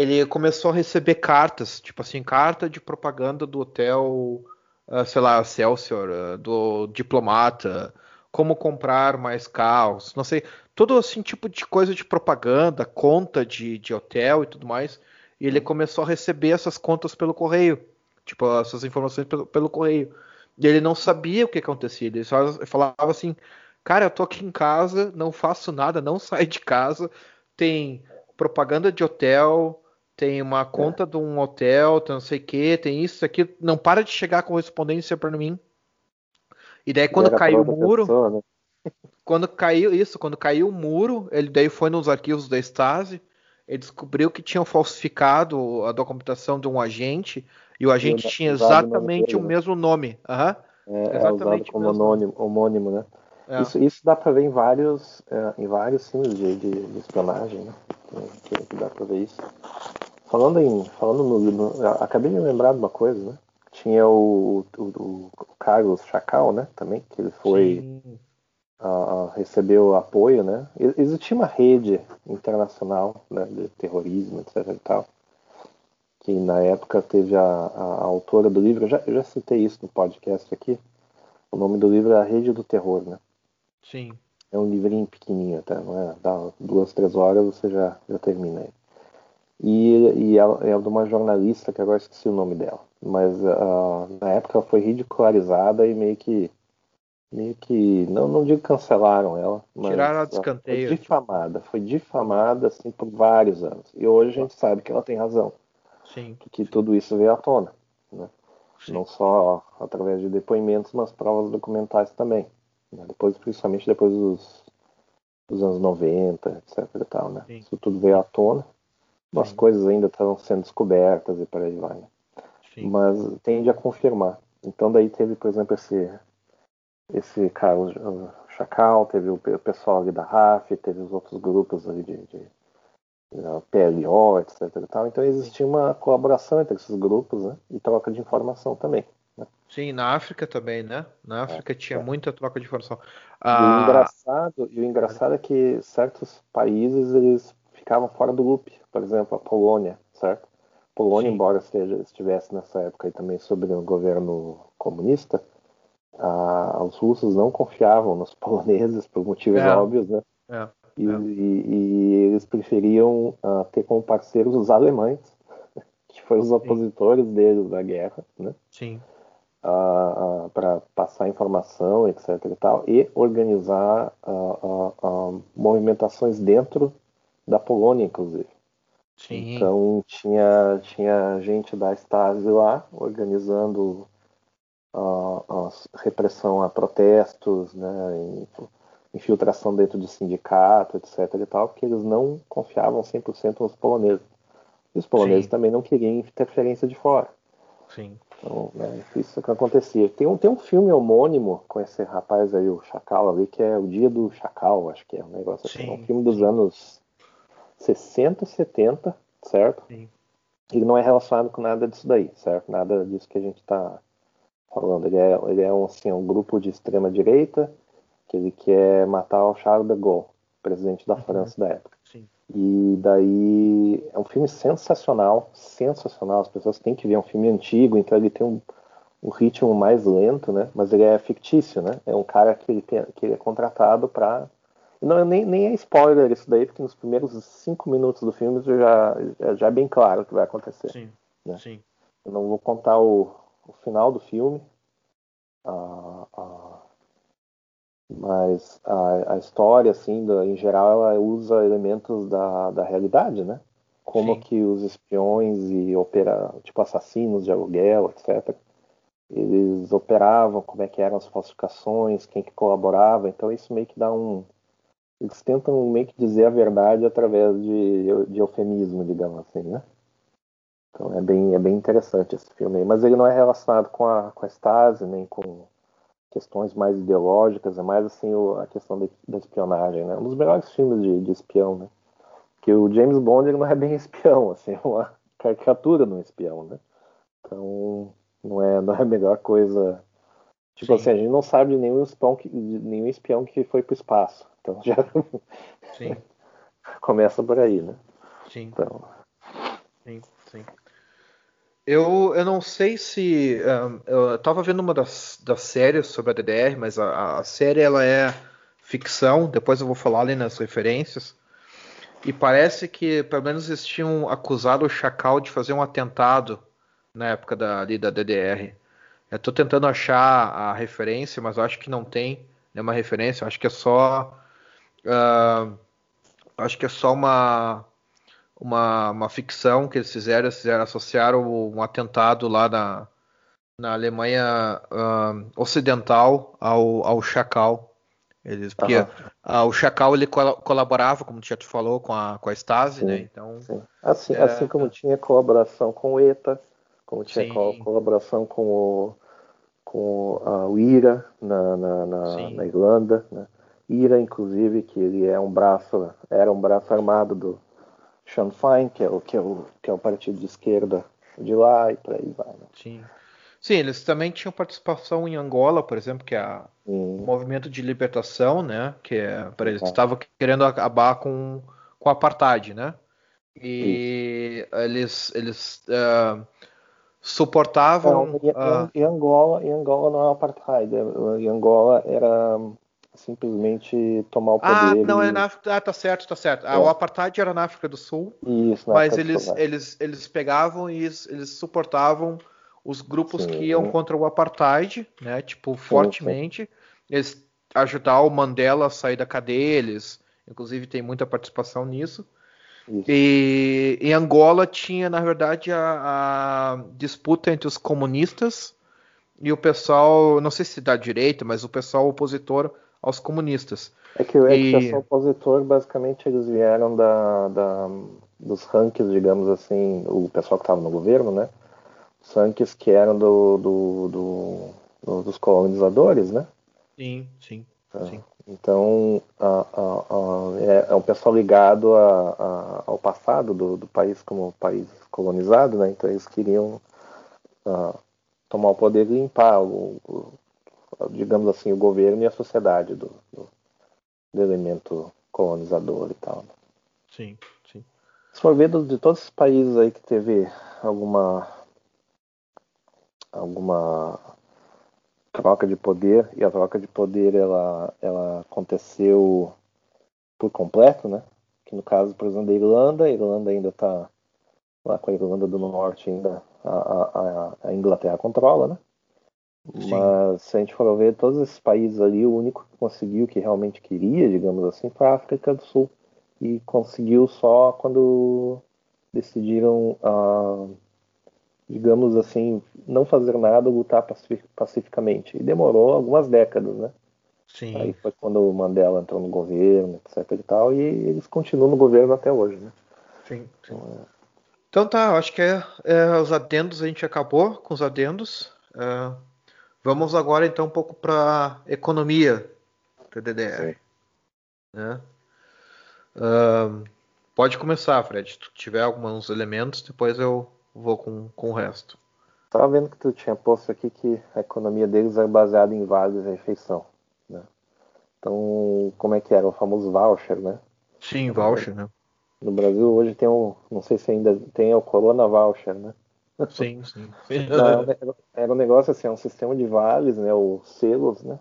ele começou a receber cartas, tipo assim, carta de propaganda do hotel, uh, sei lá, Celsior, uh, do diplomata, como comprar mais carros, não sei, todo assim tipo de coisa de propaganda, conta de, de hotel e tudo mais. E ele começou a receber essas contas pelo correio, tipo essas informações pelo, pelo correio. E ele não sabia o que acontecia. Ele só falava assim: Cara, eu tô aqui em casa, não faço nada, não saio de casa. Tem propaganda de hotel, tem uma conta é. de um hotel, tem não sei o que, tem isso, aqui, não para de chegar correspondência para mim. E daí quando caiu o muro, pessoa, né? quando caiu isso, quando caiu o muro, ele daí foi nos arquivos da Stasi, ele descobriu que tinham falsificado a documentação de um agente e o agente tinha exatamente o mesmo nome. Uhum. É, exatamente é como homônimo, homônimo, né? É. Isso, isso dá para ver em vários, é, em vários filmes de, de, de espionagem, né? Que, que, dá para ver isso. Falando em, falando no, no, acabei de lembrar de uma coisa, né? Tinha o, o, o Carlos Chacal, né? Também que ele foi uh, recebeu apoio, né? Existia uma rede internacional né, de terrorismo, etc. E tal, que na época teve a, a, a autora do livro, eu já, eu já citei isso no podcast aqui. O nome do livro é A Rede do Terror, né? Sim. É um livrinho pequenininho até, não é? Dá duas, três horas você já, já termina aí. E, e ela é de uma jornalista que agora esqueci o nome dela, mas uh, na época ela foi ridicularizada e meio que meio que não não digo cancelaram ela, mas tiraram a descanteio. Foi difamada, foi difamada assim por vários anos. E hoje a gente sabe que ela tem razão. Sim. Que tudo isso veio à tona, né? Não só através de depoimentos, mas provas documentais também. Né? Depois, principalmente depois dos, dos anos 90, etc. E tal, né? Isso tudo veio à tona. As coisas ainda estão sendo descobertas e por aí vai. Né? Mas tende a confirmar. Então daí teve, por exemplo, esse, esse Carlos Chacal, teve o pessoal ali da RAF, teve os outros grupos ali de, de, de PLO, etc. Tal. Então existia uma colaboração entre esses grupos né? e troca de informação também. Né? Sim, na África também, né? Na África é, tinha é. muita troca de informação. Ah... E, o engraçado, e o engraçado é que certos países eles ficavam fora do loop. Por exemplo, a Polônia, certo? A Polônia, Sim. embora esteja, estivesse nessa época aí também sob o governo comunista, a, os russos não confiavam nos poloneses por motivos é. óbvios, né? É. E, é. e, e, eles preferiam uh, ter como parceiros os alemães, que foram os opositores Sim. deles da guerra, né? Sim. Uh, uh, para passar informação, etc. e tal, e organizar movimentações dentro da Polônia, inclusive. Sim. Então tinha, tinha gente da Stasi lá organizando a, a repressão a protestos, né, infiltração dentro de sindicato, etc. e tal, porque eles não confiavam 100% nos poloneses. E os poloneses Sim. também não queriam interferência de fora. Sim. Então, né, isso que acontecia. Tem um, tem um filme homônimo com esse rapaz aí, o Chacal ali, que é O Dia do Chacal, acho que é um negócio assim. É um filme dos anos 60, 70, certo? Sim. Ele não é relacionado com nada disso daí, certo? Nada disso que a gente está falando. Ele é, ele é um, assim, um grupo de extrema direita que ele quer matar o Charles de Gaulle, presidente da uhum. França da época. Sim. E daí é um filme sensacional, sensacional. As pessoas têm que ver é um filme antigo, então ele tem um, um ritmo mais lento, né? Mas ele é fictício, né? É um cara que ele, tem, que ele é contratado para não, nem, nem é spoiler isso daí, porque nos primeiros cinco minutos do filme já, já é bem claro o que vai acontecer. Sim, né? sim. Eu não vou contar o, o final do filme, uh, uh, mas a, a, história, assim, da, em geral, ela usa elementos da, da realidade, né? Como sim. que os espiões e opera, tipo assassinos de aluguel, etc., eles operavam, como é que eram as falsificações, quem que colaborava. Então isso meio que dá um, eles tentam meio que dizer a verdade através de, de eufemismo, digamos assim, né? Então é bem, é bem interessante esse filme aí. Mas ele não é relacionado com a, com a Stasi, nem com questões mais ideológicas, é mais assim o, a questão da, da, espionagem, né? Um dos melhores filmes de, de espião, né? Que o James Bond ele não é bem espião, assim, é uma caricatura no espião, né? Então não é, não é a melhor coisa. Tipo Sim. assim, a gente não sabe de nenhum espião que, de nenhum espião que foi para o espaço. Então já sim. começa por aí, né? Sim. Então. Sim, sim. Eu, eu não sei se. Um, eu estava vendo uma das, das séries sobre a DDR, mas a, a, série ela é ficção, depois eu vou falar ali nas referências. E parece que pelo menos eles tinham acusado o Chacal de fazer um atentado na época da, ali da DDR. Eu estou tentando achar a referência, mas eu acho que não tem nenhuma referência. Eu acho que é só Uh, acho que é só uma, uma, uma ficção que eles fizeram, eles fizeram associaram um atentado lá na, na Alemanha uh, Ocidental ao, ao Chacal. Eles, porque uhum. uh, o Chacal ele col colaborava, como o já falou, com a, com a Stasi, sim, né? Então, sim. Assim, é... assim como tinha colaboração com o ETA, como tinha sim. colaboração com o com uh, o IRA na, na, na, na Irlanda, né? IRA, inclusive, que ele é um braço, era um braço armado do Sean que é o, que é o, que é o partido de esquerda de lá e por aí vai. Né? Sim. Sim, eles também tinham participação em Angola, por exemplo, que é o movimento de libertação, né? Que é, para eles estavam querendo acabar com, com apartheid, né? E eles eles uh, suportavam. Não, em, uh... Angola, em Angola não é apartheid. Em Angola era simplesmente tomar o poder. Ah, não, e... é na África. Ah, tá certo, tá certo. É. Ah, o apartheid era na África do Sul. Isso, mas eles, eles, eles pegavam e eles, suportavam os grupos sim, que iam sim. contra o apartheid, né? Tipo, sim, fortemente. Eles ajudar o Mandela a sair da cadeia, eles, inclusive, tem muita participação nisso. Isso. E em Angola tinha, na verdade, a, a, disputa entre os comunistas e o pessoal, não sei se da direita, mas o pessoal opositor aos comunistas. É que, é e... o opositor, basicamente, eles vieram da, da, dos rankings, digamos assim, o pessoal que estava no governo, né? Os rankings que eram do, do, do, do dos colonizadores, né? Sim, sim. É. sim. Então, a, a, a, é, é, um pessoal ligado ao passado do, do, país como país colonizado, né? Então, eles queriam tomar o poder e limpar o, o digamos assim, o governo e a sociedade do, do, do elemento colonizador e tal. Né? Sim, sim. Se for ver de todos os países aí que teve alguma alguma troca de poder e a troca de poder ela ela aconteceu por completo, né? Que no caso, por exemplo, da Irlanda, a Irlanda ainda está lá com a Irlanda do Norte ainda a, a, a Inglaterra controla, né? Mas se a gente for ver todos esses países ali, o único que conseguiu que realmente queria, digamos assim, foi a África do Sul. E conseguiu só quando decidiram, ah, digamos assim, não fazer nada, lutar pacificamente. E demorou algumas décadas, né? Sim. Aí foi quando o Mandela entrou no governo, etc e tal, e eles continuam no governo até hoje, né? Sim, sim. Então, é... então tá, acho que é, é, os adendos a gente acabou com os adendos. Uh, Vamos agora então um pouco para economia da DDR. Né? Uh, pode começar, Fred. Se tu tiver alguns elementos, depois eu vou com, com o resto. Estava vendo que tu tinha posto aqui que a economia deles é baseada em vales e refeição. Né? Então, como é que era? O famoso voucher, né? Sim, voucher, né? No Brasil hoje tem um, não sei se ainda tem o Corona Voucher, né? Sim, sim. Não, era um negócio assim, é um sistema de vales, né, ou selos, né?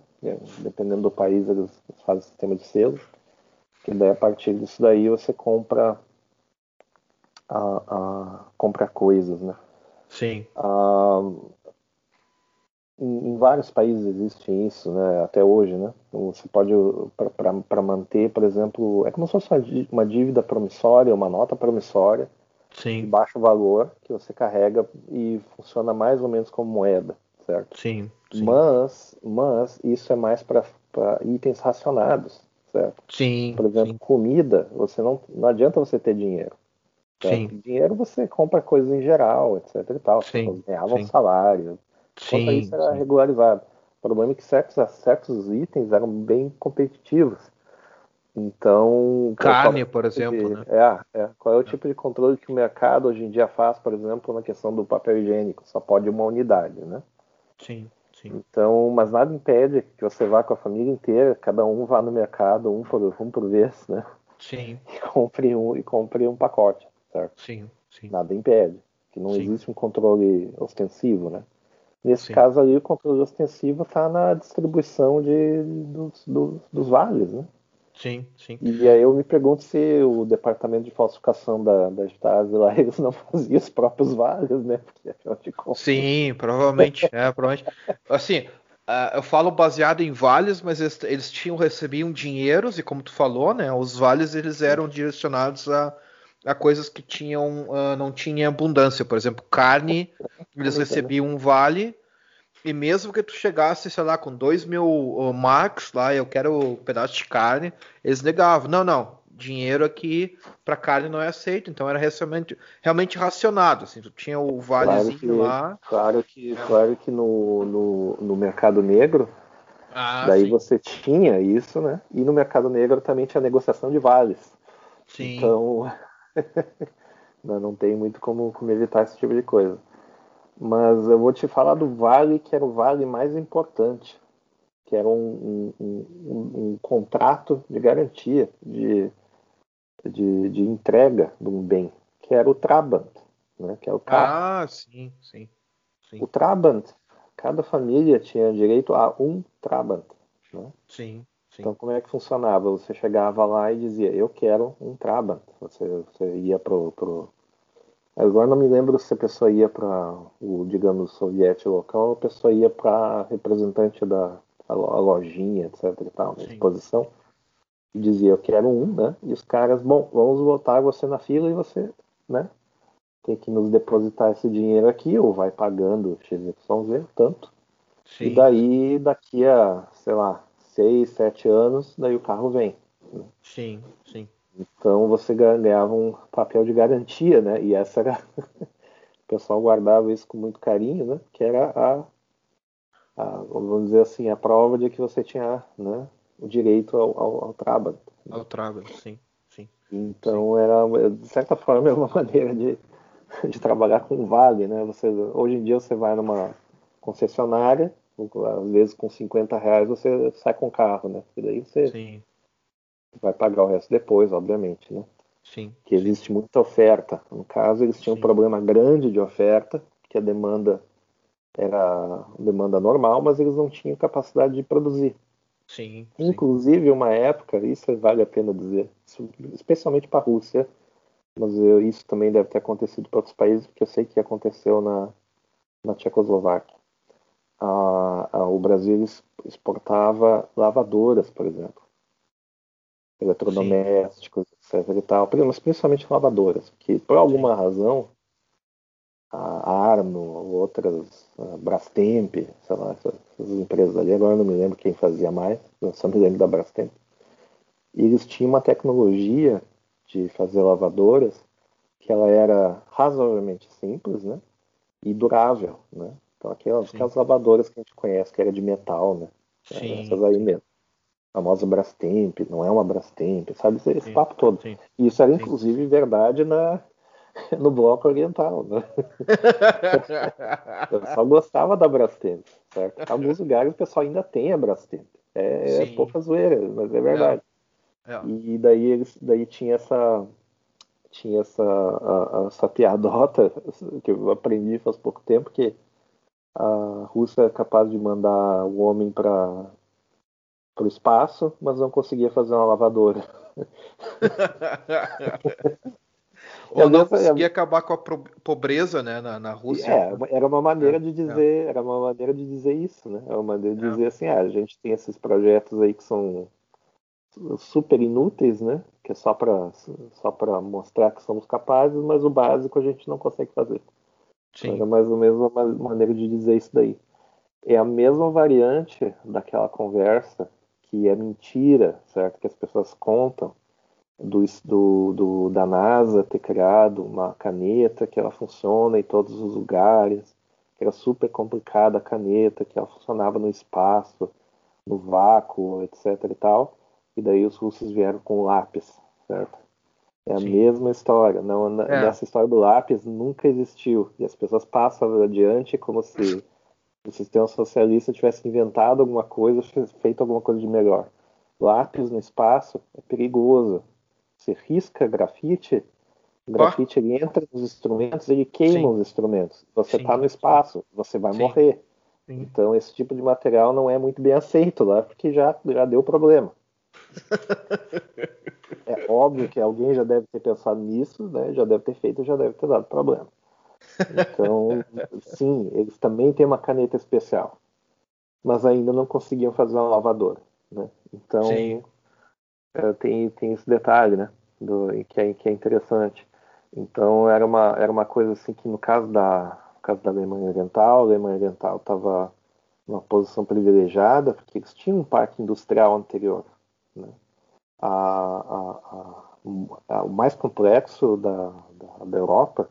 Dependendo do país, eles fazem sistema de selos. Que daí a partir disso daí você compra a, a compra coisas, né? Sim. Ah, em, em, vários países existe isso, né? Até hoje, né? Você pode para manter, por exemplo, é como se fosse uma dívida promissória, uma nota promissória Sim. de baixo valor que você carrega e funciona mais ou menos como moeda, certo? Sim. sim. Mas, mas isso é mais para itens racionados, certo? Sim. Por exemplo, sim. comida, você não, não adianta você ter dinheiro. Certo? Sim. Dinheiro você compra coisas em geral, etc e tal. Sim. Ganhavam sim. salário. Sim. isso era regularizado. O problema é que certos, certos itens eram bem competitivos. Então. Carne, por exemplo. De, né? é, é, Qual é o tipo de controle que o mercado hoje em dia faz, por exemplo, na questão do papel higiênico? Só pode uma unidade, né? Sim, sim. Então, mas nada impede que você vá com a família inteira, cada um vá no mercado, um por, um por vez, né? Sim. E compre um, e compre um pacote, certo? Sim, sim. Nada impede. Que não sim. existe um controle ostensivo, né? Nesse sim. caso ali, o controle ostensivo está na distribuição de, dos, dos, dos vales, né? Sim, sim. E aí eu me pergunto se o departamento de falsificação da, da Stasi lá, eles não faziam os próprios vales, né? Porque, sim, provavelmente. é, provavelmente. Assim, uh, eu falo baseado em vales, mas eles, eles, tinham, recebiam dinheiros, e como tu falou, né? Os vales eles eram direcionados a, a coisas que tinham, uh, não tinham abundância. Por exemplo, carne, eles recebiam um vale e mesmo que tu chegasse, sei lá, com 2 mil uh, marks lá, eu quero um pedaço de carne, eles negavam. Não, não, dinheiro aqui para carne não é aceito, então era realmente, realmente racionado, assim, tu tinha o valezinho claro que, lá. Claro que, claro que no, no, no mercado negro, ah, daí sim. você tinha isso, né? E no mercado negro também tinha negociação de vales. Sim. Então, não tem muito como, como evitar esse tipo de coisa. Mas eu vou te falar do vale que era o vale mais importante, que era um, um, um, um contrato de garantia, de, de, de, entrega de um bem, que era o Trabant, né? que é o carro. Ah, sim, sim, sim. O Trabant, cada família tinha direito a um Trabant. Né? Sim, sim. Então, como é que funcionava? Você chegava lá e dizia, eu quero um Trabant. Você, você ia pro, pro... Agora não me lembro se a pessoa ia para o, digamos, soviético local ou a pessoa ia para representante da a lojinha, etc e tal, na exposição e dizia, eu quero um, né? E os caras, bom, vamos botar você na fila e você, né? Tem que nos depositar esse dinheiro aqui, ou vai pagando XYZ, tanto. Sim. E daí, daqui a, sei lá, seis, sete anos, daí o carro vem. Né? Sim, sim. Então você ganhava um papel de garantia, né? E essa era. o pessoal guardava isso com muito carinho, né? Que era a, a, vamos dizer assim, a prova de que você tinha, né? o direito ao, ao, ao trabalho. Ao trabalho, sim. sim. Então sim. era, de certa forma, uma maneira de, de trabalhar com vale, né? Você, hoje em dia você vai numa concessionária, às vezes com 50 reais você sai com o carro, né? E daí você sim. Vai pagar o resto depois, obviamente, né? Sim. Que existe muita oferta. No caso, eles tinham sim. um problema grande de oferta, que a demanda era demanda normal, mas eles não tinham capacidade de produzir. Sim. Inclusive, sim. uma época, isso vale a pena dizer, especialmente para a Rússia, mas isso também deve ter acontecido para outros países, porque eu sei que aconteceu na, na Tchecoslováquia. o Brasil exportava lavadoras, por exemplo, eletrodomésticos, sim. etc. E tal, mas principalmente lavadoras, que por alguma razão a Arno, outras, a Brastemp, sei lá, essas, empresas ali, agora eu não me lembro quem fazia mais, eu só me lembro da Brastemp. E eles tinham uma tecnologia de fazer lavadoras que ela era razoavelmente simples, né? E durável, né? Então aquelas, aquelas lavadoras que a gente conhece, que era de metal, né? Sim. Essas aí mesmo. A famosa Brastemp, não é uma Brastemp, sabe? Esse, esse papo todo. Sim. Isso era inclusive verdade na, no bloco oriental, né? o pessoal gostava da Brastemp, certo? Alguns lugares o pessoal ainda tem a Brastemp. É, é pouca zoeira, mas é verdade. É. É. E daí eles, daí tinha essa tinha essa a, essa piadota que eu aprendi faz pouco tempo que a Rússia é capaz de mandar o homem para para o espaço, mas não conseguia fazer uma lavadora. Ou não conseguia é... acabar com a pobreza né, na, na Rússia. É, era uma maneira é, de dizer, é. era uma maneira de dizer isso, né? É uma maneira de dizer assim, ah, a gente tem esses projetos aí que são super inúteis, né? Que é só para só para mostrar que somos capazes, mas o básico a gente não consegue fazer. Sim. Era mais ou menos uma maneira de dizer isso daí. É a mesma variante daquela conversa que é mentira, certo? Que as pessoas contam do, do, do, da NASA ter criado uma caneta que ela funciona em todos os lugares, que era super complicada a caneta, que ela funcionava no espaço, no vácuo, etc e tal. E daí os russos vieram com lápis, certo? É a Sim. mesma história. Não, é. Nessa história do lápis nunca existiu. E as pessoas passam adiante como se o sistema socialista tivesse inventado alguma coisa, feito alguma coisa de melhor. Lápis no espaço é perigoso. Você risca grafite, o grafite ele entra nos instrumentos, ele queima Sim. os instrumentos. Você está no espaço, você vai Sim. morrer. Sim. Então esse tipo de material não é muito bem aceito lá, porque já, já deu problema. é óbvio que alguém já deve ter pensado nisso, né? já deve ter feito, já deve ter dado problema. Então, sim, eles também têm uma caneta especial, mas ainda não conseguiam fazer uma lavadora. Né? Então. É, tem, tem esse detalhe, né? Do, que, é, que é interessante. Então era uma, era uma coisa assim que no caso da, no caso da Alemanha Oriental, a Alemanha Oriental estava numa posição privilegiada porque eles tinham um parque industrial anterior, né? a, a, a, o mais complexo da, da, da, Europa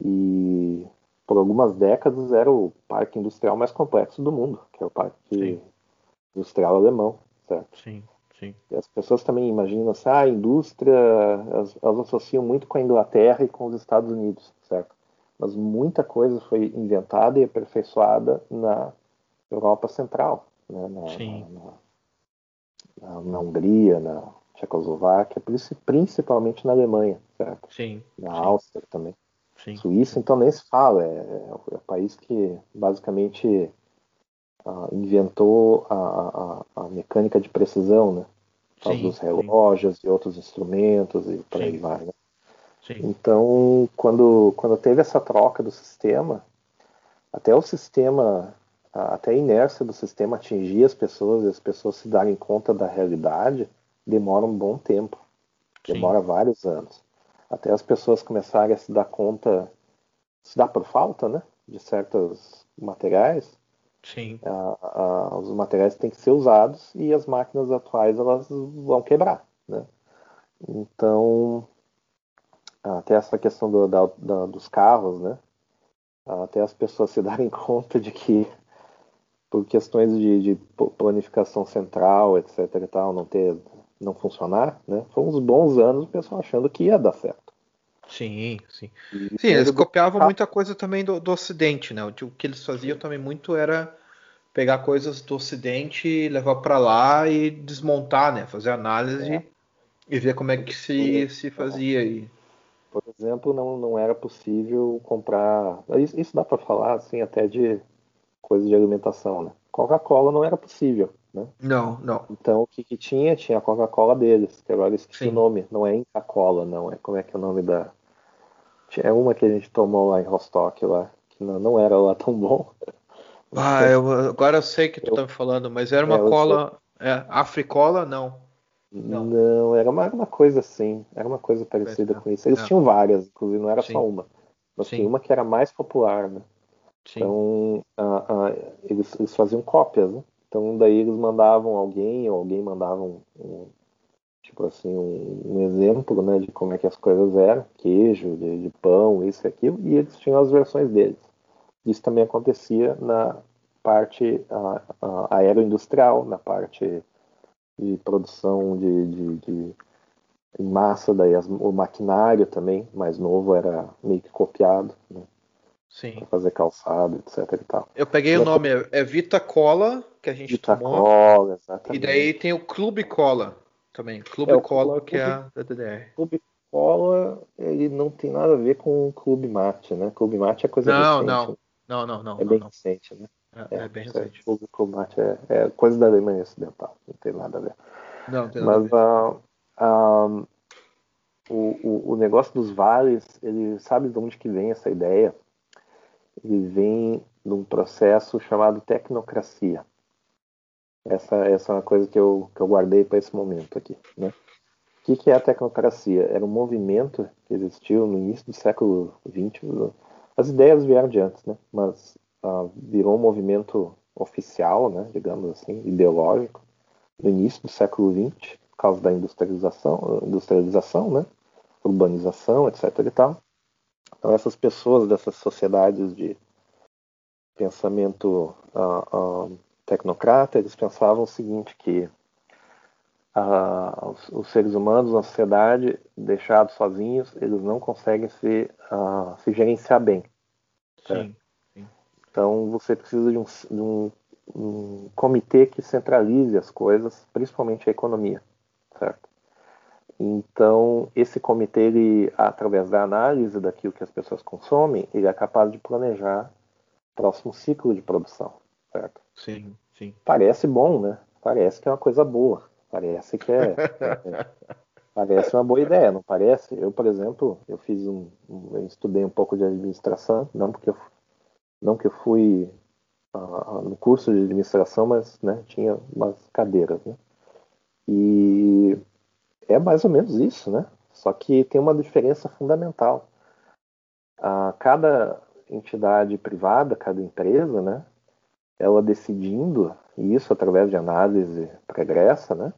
e por algumas décadas era o parque industrial mais complexo do mundo, que é o parque Sim. industrial alemão, certo? Sim. Sim. E as pessoas também imaginam assim, ah, a indústria, elas, elas associam muito com a Inglaterra e com os Estados Unidos, certo? Mas muita coisa foi inventada e aperfeiçoada na Europa Central, né? na, na, na, na Hungria, na Tchecoslováquia, principalmente na Alemanha, certo? Sim. Na sim. Áustria também. Sim. Suíça, então, nem se fala. É, é, é o país que basicamente uh, inventou a, a, a, mecânica de precisão, né? Sim, dos relógios sim. e outros instrumentos e por aí vai, né? Então, quando, quando teve essa troca do sistema, até o sistema, até a inércia do sistema atingir as pessoas e as pessoas se darem conta da realidade, demora um bom tempo. Demora vários anos. Até as pessoas começarem a se dar conta, se dá por falta, né? De certos materiais. Sim. os materiais têm que ser usados e as máquinas atuais elas vão quebrar, né? Então, até essa questão do, da, da, dos carros, né? Até as pessoas se darem conta de que por questões de, de planificação central, etc e tal, não ter não funcionar, né? Foi uns bons anos o pessoal achando que ia dar certo. Sim, sim. E sim, eles copiavam do... muita coisa também do, do Ocidente, né? O que eles faziam também muito era pegar coisas do Ocidente, levar para lá e desmontar, né? Fazer análise é. e ver como é que se, se fazia. E por exemplo, não, não era possível comprar. Isso, isso dá para falar assim até de coisas de alimentação, né? Coca-Cola não era possível, né? Não, não. Então o que, que tinha? Tinha a Coca-Cola deles, que agora esqueci Sim. o nome. Não é Inca-Cola, não. É como é que é o nome da. É uma que a gente tomou lá em Rostock lá, que não, não era lá tão bom. Ah, eu, agora eu sei que tu eu, tá me falando, mas era uma é, cola. É, Africola, não. Não. não, era uma, uma, coisa assim, era uma coisa parecida com isso. Eles não. tinham várias, inclusive, não era Sim. só uma. Mas Sim. tinha uma que era mais popular, né? Sim. Então, eles, eles, faziam cópias, né? Então, daí eles mandavam alguém, ou alguém mandava um, um tipo assim, um, um, exemplo, né, de como é que as coisas eram, queijo, de, de pão, isso e aquilo, e eles tinham as versões deles. Isso também acontecia na parte a, a aeroindustrial, na parte de produção de, de, de em massa, daí as, o maquinário também, mais novo, era meio que copiado, né? Sim. Pra fazer calçado, etc e tal. Eu peguei e o nome, é Vita Cola, que a gente Vita tomou. Cola, exatamente. E daí tem o Clube Cola também. Clube é, Cola, que é a da DDR. Clube Cola, ele não tem nada a ver com o Clube Mate, né? Clube Mate é coisa não, recente. Não, não, não, não. É bem não. recente, né? É, é, bem recente. O combate é, é, coisa da Alemanha Ocidental, não tem nada a ver. Não, tem nada Mas a ver. Uh, o, o, o, negócio dos vales, ele sabe de onde que vem essa ideia? Ele vem de um processo chamado tecnocracia. Essa, essa é uma coisa que eu, que eu guardei para esse momento aqui. Né? O que, que é a tecnocracia? Era um movimento que existiu no início do século XX. As ideias vieram de antes, né? mas uh, virou um movimento oficial, né, digamos assim, ideológico, no início do século XX, por causa da industrialização, industrialização, né, urbanização, etc. E tal. Então essas pessoas dessas sociedades de pensamento uh, uh, tecnocrata, eles pensavam o seguinte, que uh, os, os, seres humanos na sociedade, deixados sozinhos, eles não conseguem se, se gerenciar bem. Sim. Então você precisa de um, de um, um comitê que centralize as coisas, principalmente a economia, certo? Então esse comitê, ele, através da análise daquilo que as pessoas consomem, ele é capaz de planejar o próximo ciclo de produção, certo? Sim, sim. Parece bom, né? Parece que é uma coisa boa. Parece que é, é parece uma boa ideia, não parece? Eu, por exemplo, eu fiz um, um eu estudei um pouco de administração, não porque eu não que eu fui uh, no curso de administração, mas né, tinha umas cadeiras, né? E é mais ou menos isso, né? Só que tem uma diferença fundamental. Uh, cada entidade privada, cada empresa, né? Ela decidindo, e isso através de análise pregressa, né?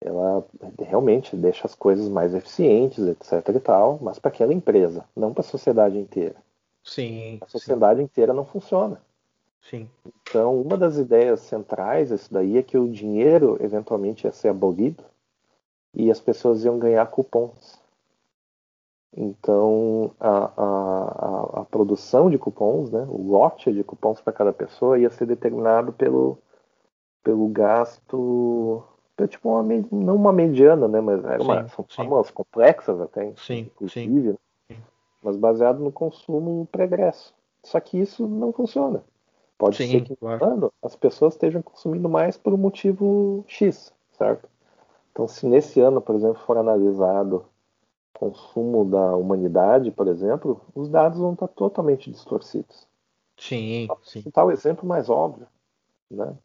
ela realmente deixa as coisas mais eficientes, etc e tal, mas para aquela empresa, não para a sociedade inteira. Sim. A sociedade sim. inteira não funciona. Sim. Então, uma das ideias centrais disso daí é que o dinheiro eventualmente ia ser abolido e as pessoas iam ganhar cupons. Então, a, a, a, produção de cupons, né, o lote de cupons para cada pessoa ia ser determinado pelo, pelo gasto, tipo uma, não uma mediana, né, mas era uma, sim, são fórmulas complexas até, sim, inclusive, sim. Né, mas baseado no consumo pregresso. Só que isso não funciona. Pode sim, ser que claro. as pessoas estejam consumindo mais por um motivo X, certo? Então, se nesse ano, por exemplo, for analisado consumo da humanidade, por exemplo, os dados vão estar totalmente distorcidos. Sim, sim. Citar o exemplo mais óbvio, né?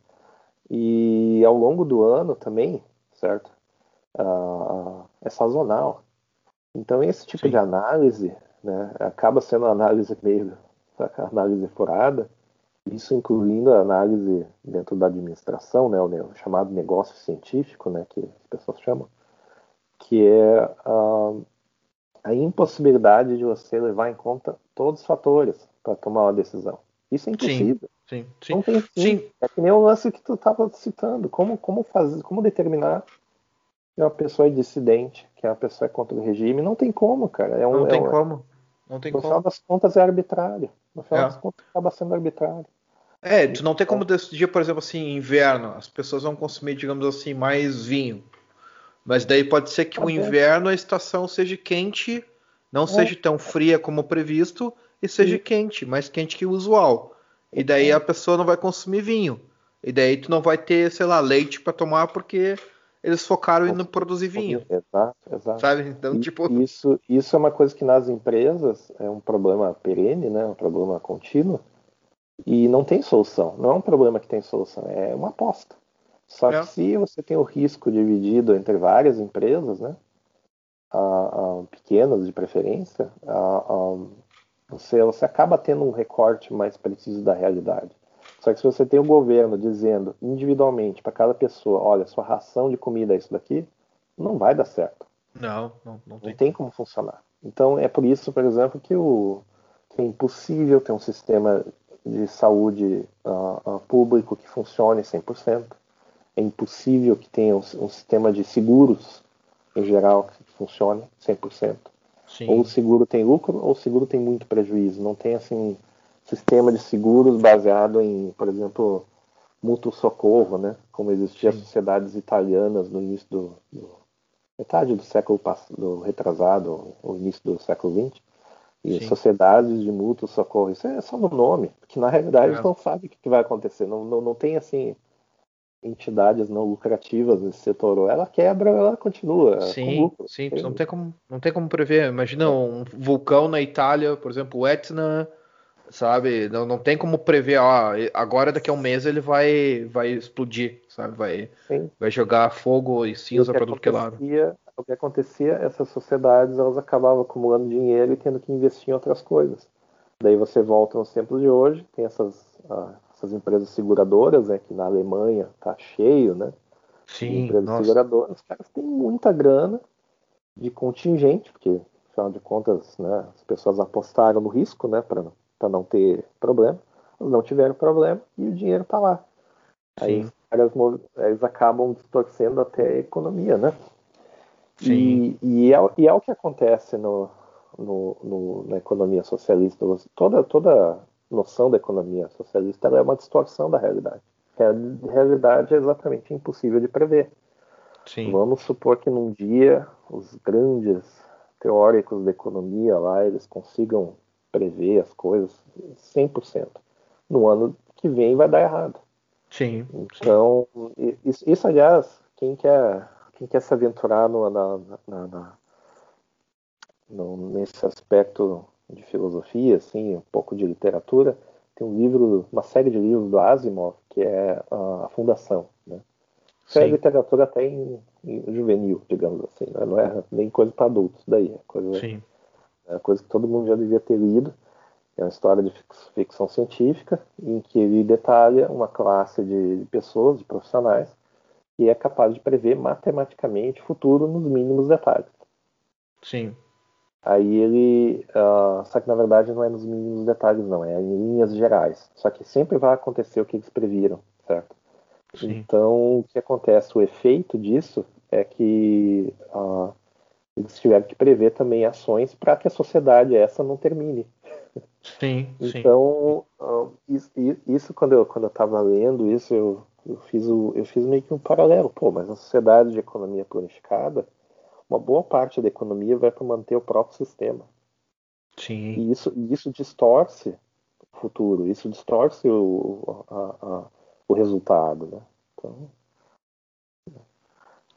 E ao longo do ano também, certo? Ah, é sazonal. Então esse tipo sim. de análise, né, acaba sendo análise meio análise furada, isso incluindo a análise dentro da administração, né, o chamado negócio científico, né, que as pessoas chamam, que é uh, a impossibilidade de você levar em conta todos os fatores para tomar uma decisão. Isso é impossível. Sim, sim, Não tem sim. É que nem o lance que tu estava citando. Como, como, fazer, como determinar que uma pessoa é dissidente, que uma pessoa é contra o regime? Não tem como, cara. É um, não tem é um, como. Não tem no como. final das contas é arbitrário. No final é. das contas acaba sendo arbitrário. É, tu não tem como decidir, por exemplo, assim, inverno, as pessoas vão consumir, digamos assim, mais vinho. Mas daí pode ser que o inverno a estação seja quente, não é. seja tão fria como previsto, e seja Sim. quente, mais quente que o usual. E daí a pessoa não vai consumir vinho. E daí tu não vai ter, sei lá, leite para tomar porque eles focaram em produzir vinho. Exato, exato. Sabe? Então, tipo... isso, isso é uma coisa que nas empresas é um problema perene, né? Um problema contínuo. E não tem solução. Não é um problema que tem solução, é uma aposta. Só é. que se você tem o risco dividido entre várias empresas, né, pequenas de preferência, você, você acaba tendo um recorte mais preciso da realidade. Só que se você tem o governo dizendo individualmente para cada pessoa, olha, sua ração de comida é isso daqui, não vai dar certo. Não, não, não tem. Não tem como funcionar. Então é por isso, por exemplo, que, o, que é impossível ter um sistema de saúde uh, uh, público que funcione 100% é impossível que tenha um, um sistema de seguros em geral que funcione 100%. Sim. Ou o seguro tem lucro ou o seguro tem muito prejuízo. Não tem assim sistema de seguros baseado em, por exemplo, mútuo socorro, né? Como existiam as sociedades italianas no início do, do metade do século passado, do retrasado, o início do século XX. E Sim. sociedades de mútuo socorro, isso é só no nome, porque na realidade é. eles não sabem o que vai acontecer. Não, não, não tem assim entidades não lucrativas nesse setor, ela quebra, ela continua. Sim, sim, não tem como, não tem como prever. Imagina um vulcão na Itália, por exemplo, o Etna, sabe? Não, não tem como prever, ó, agora daqui a um mês ele vai, vai explodir, sabe? Vai, vai jogar fogo e cinza para tudo que é lado. O que acontecia, essas sociedades elas acabavam acumulando dinheiro e tendo que investir em outras coisas. Daí você volta nos tempos de hoje, tem essas ah, essas empresas seguradoras, né, que na Alemanha tá cheio, né? Sim, empresas nossa. seguradoras, os caras têm muita grana de contingente, porque afinal de contas, né, as pessoas apostaram no risco, né, para não ter problema, elas não tiveram problema e o dinheiro está lá. Aí os caras, eles acabam distorcendo até a economia, né? Sim. E, e, é, e é o que acontece no, no, no, na economia socialista. Toda, toda noção da economia socialista é uma distorção da realidade. A realidade é exatamente impossível de prever. Sim. Vamos supor que num dia os grandes teóricos da economia lá eles consigam prever as coisas 100%. No ano que vem vai dar errado. Sim. Então, sim. Isso, isso, aliás, quem quer, quem quer se aventurar no, na, na, na, no, nesse aspecto de filosofia, assim, um pouco de literatura, tem um livro, uma série de livros do Asimov, que é a Fundação, né? Isso é literatura até em, em, juvenil, digamos assim, né? não é nem coisa para adultos, daí é coisa, Sim. é coisa que todo mundo já devia ter lido. É uma história de ficção científica em que ele detalha uma classe de pessoas, de profissionais, que é capaz de prever matematicamente o futuro nos mínimos detalhes. Sim. Aí ele. Uh, só que na verdade não é nos mínimos detalhes, não, é em linhas gerais. Só que sempre vai acontecer o que eles previram, certo? Sim. Então, o que acontece? O efeito disso é que uh, eles tiveram que prever também ações para que a sociedade essa não termine. Sim. então, uh, isso, isso, quando eu quando eu estava lendo isso, eu, eu fiz o, eu fiz meio que um paralelo. Pô, mas a sociedade de economia planificada uma boa parte da economia vai para manter o próprio sistema. Sim. E isso, isso distorce o futuro, isso distorce o, a, a, o resultado. Né? Então,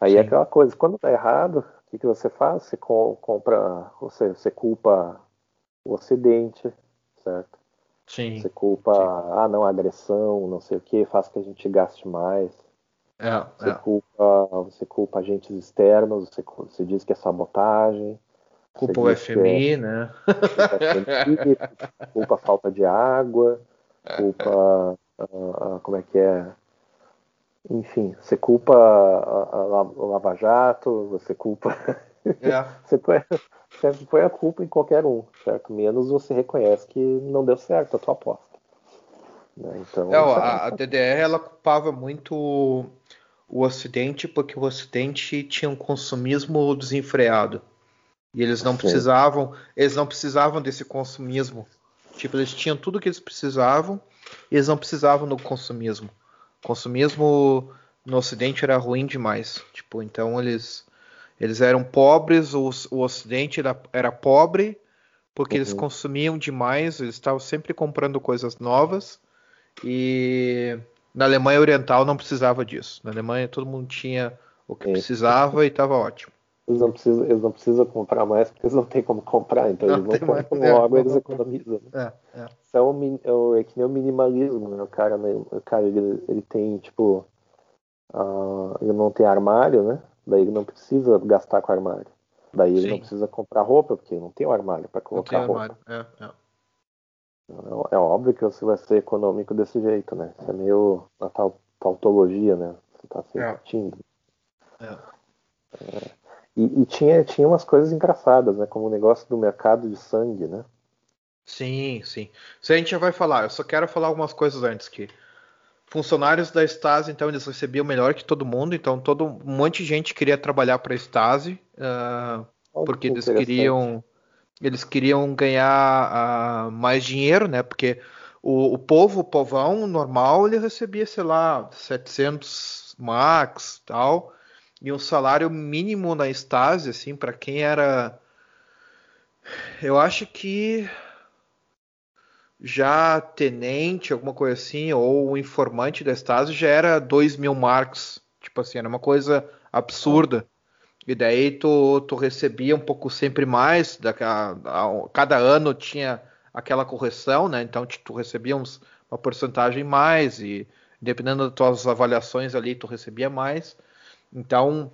aí é Sim. é aquela coisa, quando está errado, o que, que você faz? Você compra, você, você culpa o Ocidente, certo? Sim. Você culpa, Sim. ah, não, agressão, não sei o que, faz que a gente gaste mais. É, você, é. Culpa, você culpa agentes externos, você, você diz que é sabotagem. Culpa o FMI, é, né? Culpa, a falta de água, culpa. Como é que é? Enfim, você culpa o Lava Jato, você culpa. É. você, põe, você põe a culpa em qualquer um, certo? Menos você reconhece que não deu certo a tua aposta. Né? Então, é, a, a DDR ela culpava muito o Ocidente porque o Ocidente tinha um consumismo desenfreado. E eles não Sim. precisavam, eles não precisavam desse consumismo. Tipo, eles tinham tudo que eles precisavam e eles não precisavam do consumismo. Consumismo no Ocidente era ruim demais. Tipo, então eles eles eram pobres, o, o Ocidente era, era pobre porque uhum. eles consumiam demais, eles estavam sempre comprando coisas novas e na Alemanha Oriental não precisava disso. Na Alemanha todo mundo tinha o que é. precisava e estava ótimo. Eles não, precisam, eles não precisam comprar mais porque eles não têm como comprar, então não eles não compram mais, logo, é, eles economizam. É, é. É, um, é, que nem o minimalismo, né? O cara, o cara ele, ele tem, tipo, uh, ele não tem armário, né? Daí ele não precisa gastar com armário. Daí ele Sim. não precisa comprar roupa, porque não tem o armário para colocar roupa. Armário. É, é. É óbvio que você vai ser econômico desse jeito, né? Isso é meio a tautologia, né? Você está se é. repetindo. É. É. E, e, tinha, tinha umas coisas engraçadas, né? Como o negócio do mercado de sangue, né? Sim, sim. Isso a gente já vai falar. Eu só quero falar algumas coisas antes que funcionários da Stasi, então eles recebiam melhor que todo mundo. Então todo um monte de gente queria trabalhar para a Stasi uh, porque eles queriam eles queriam ganhar uh, mais dinheiro, né? Porque o, o, povo, o povão normal, ele recebia, sei lá, 700 max, tal, e um salário mínimo na Stasi, assim, para quem era, eu acho que já tenente, alguma coisa assim, ou informante da Stasi já era 2 mil marks, tipo assim, era uma coisa absurda. E daí tu, tu recebia um pouco sempre mais, da, a, cada ano tinha aquela correção, né? Então tu recebia uns, uma porcentagem mais e dependendo das tuas avaliações ali tu recebia mais. Então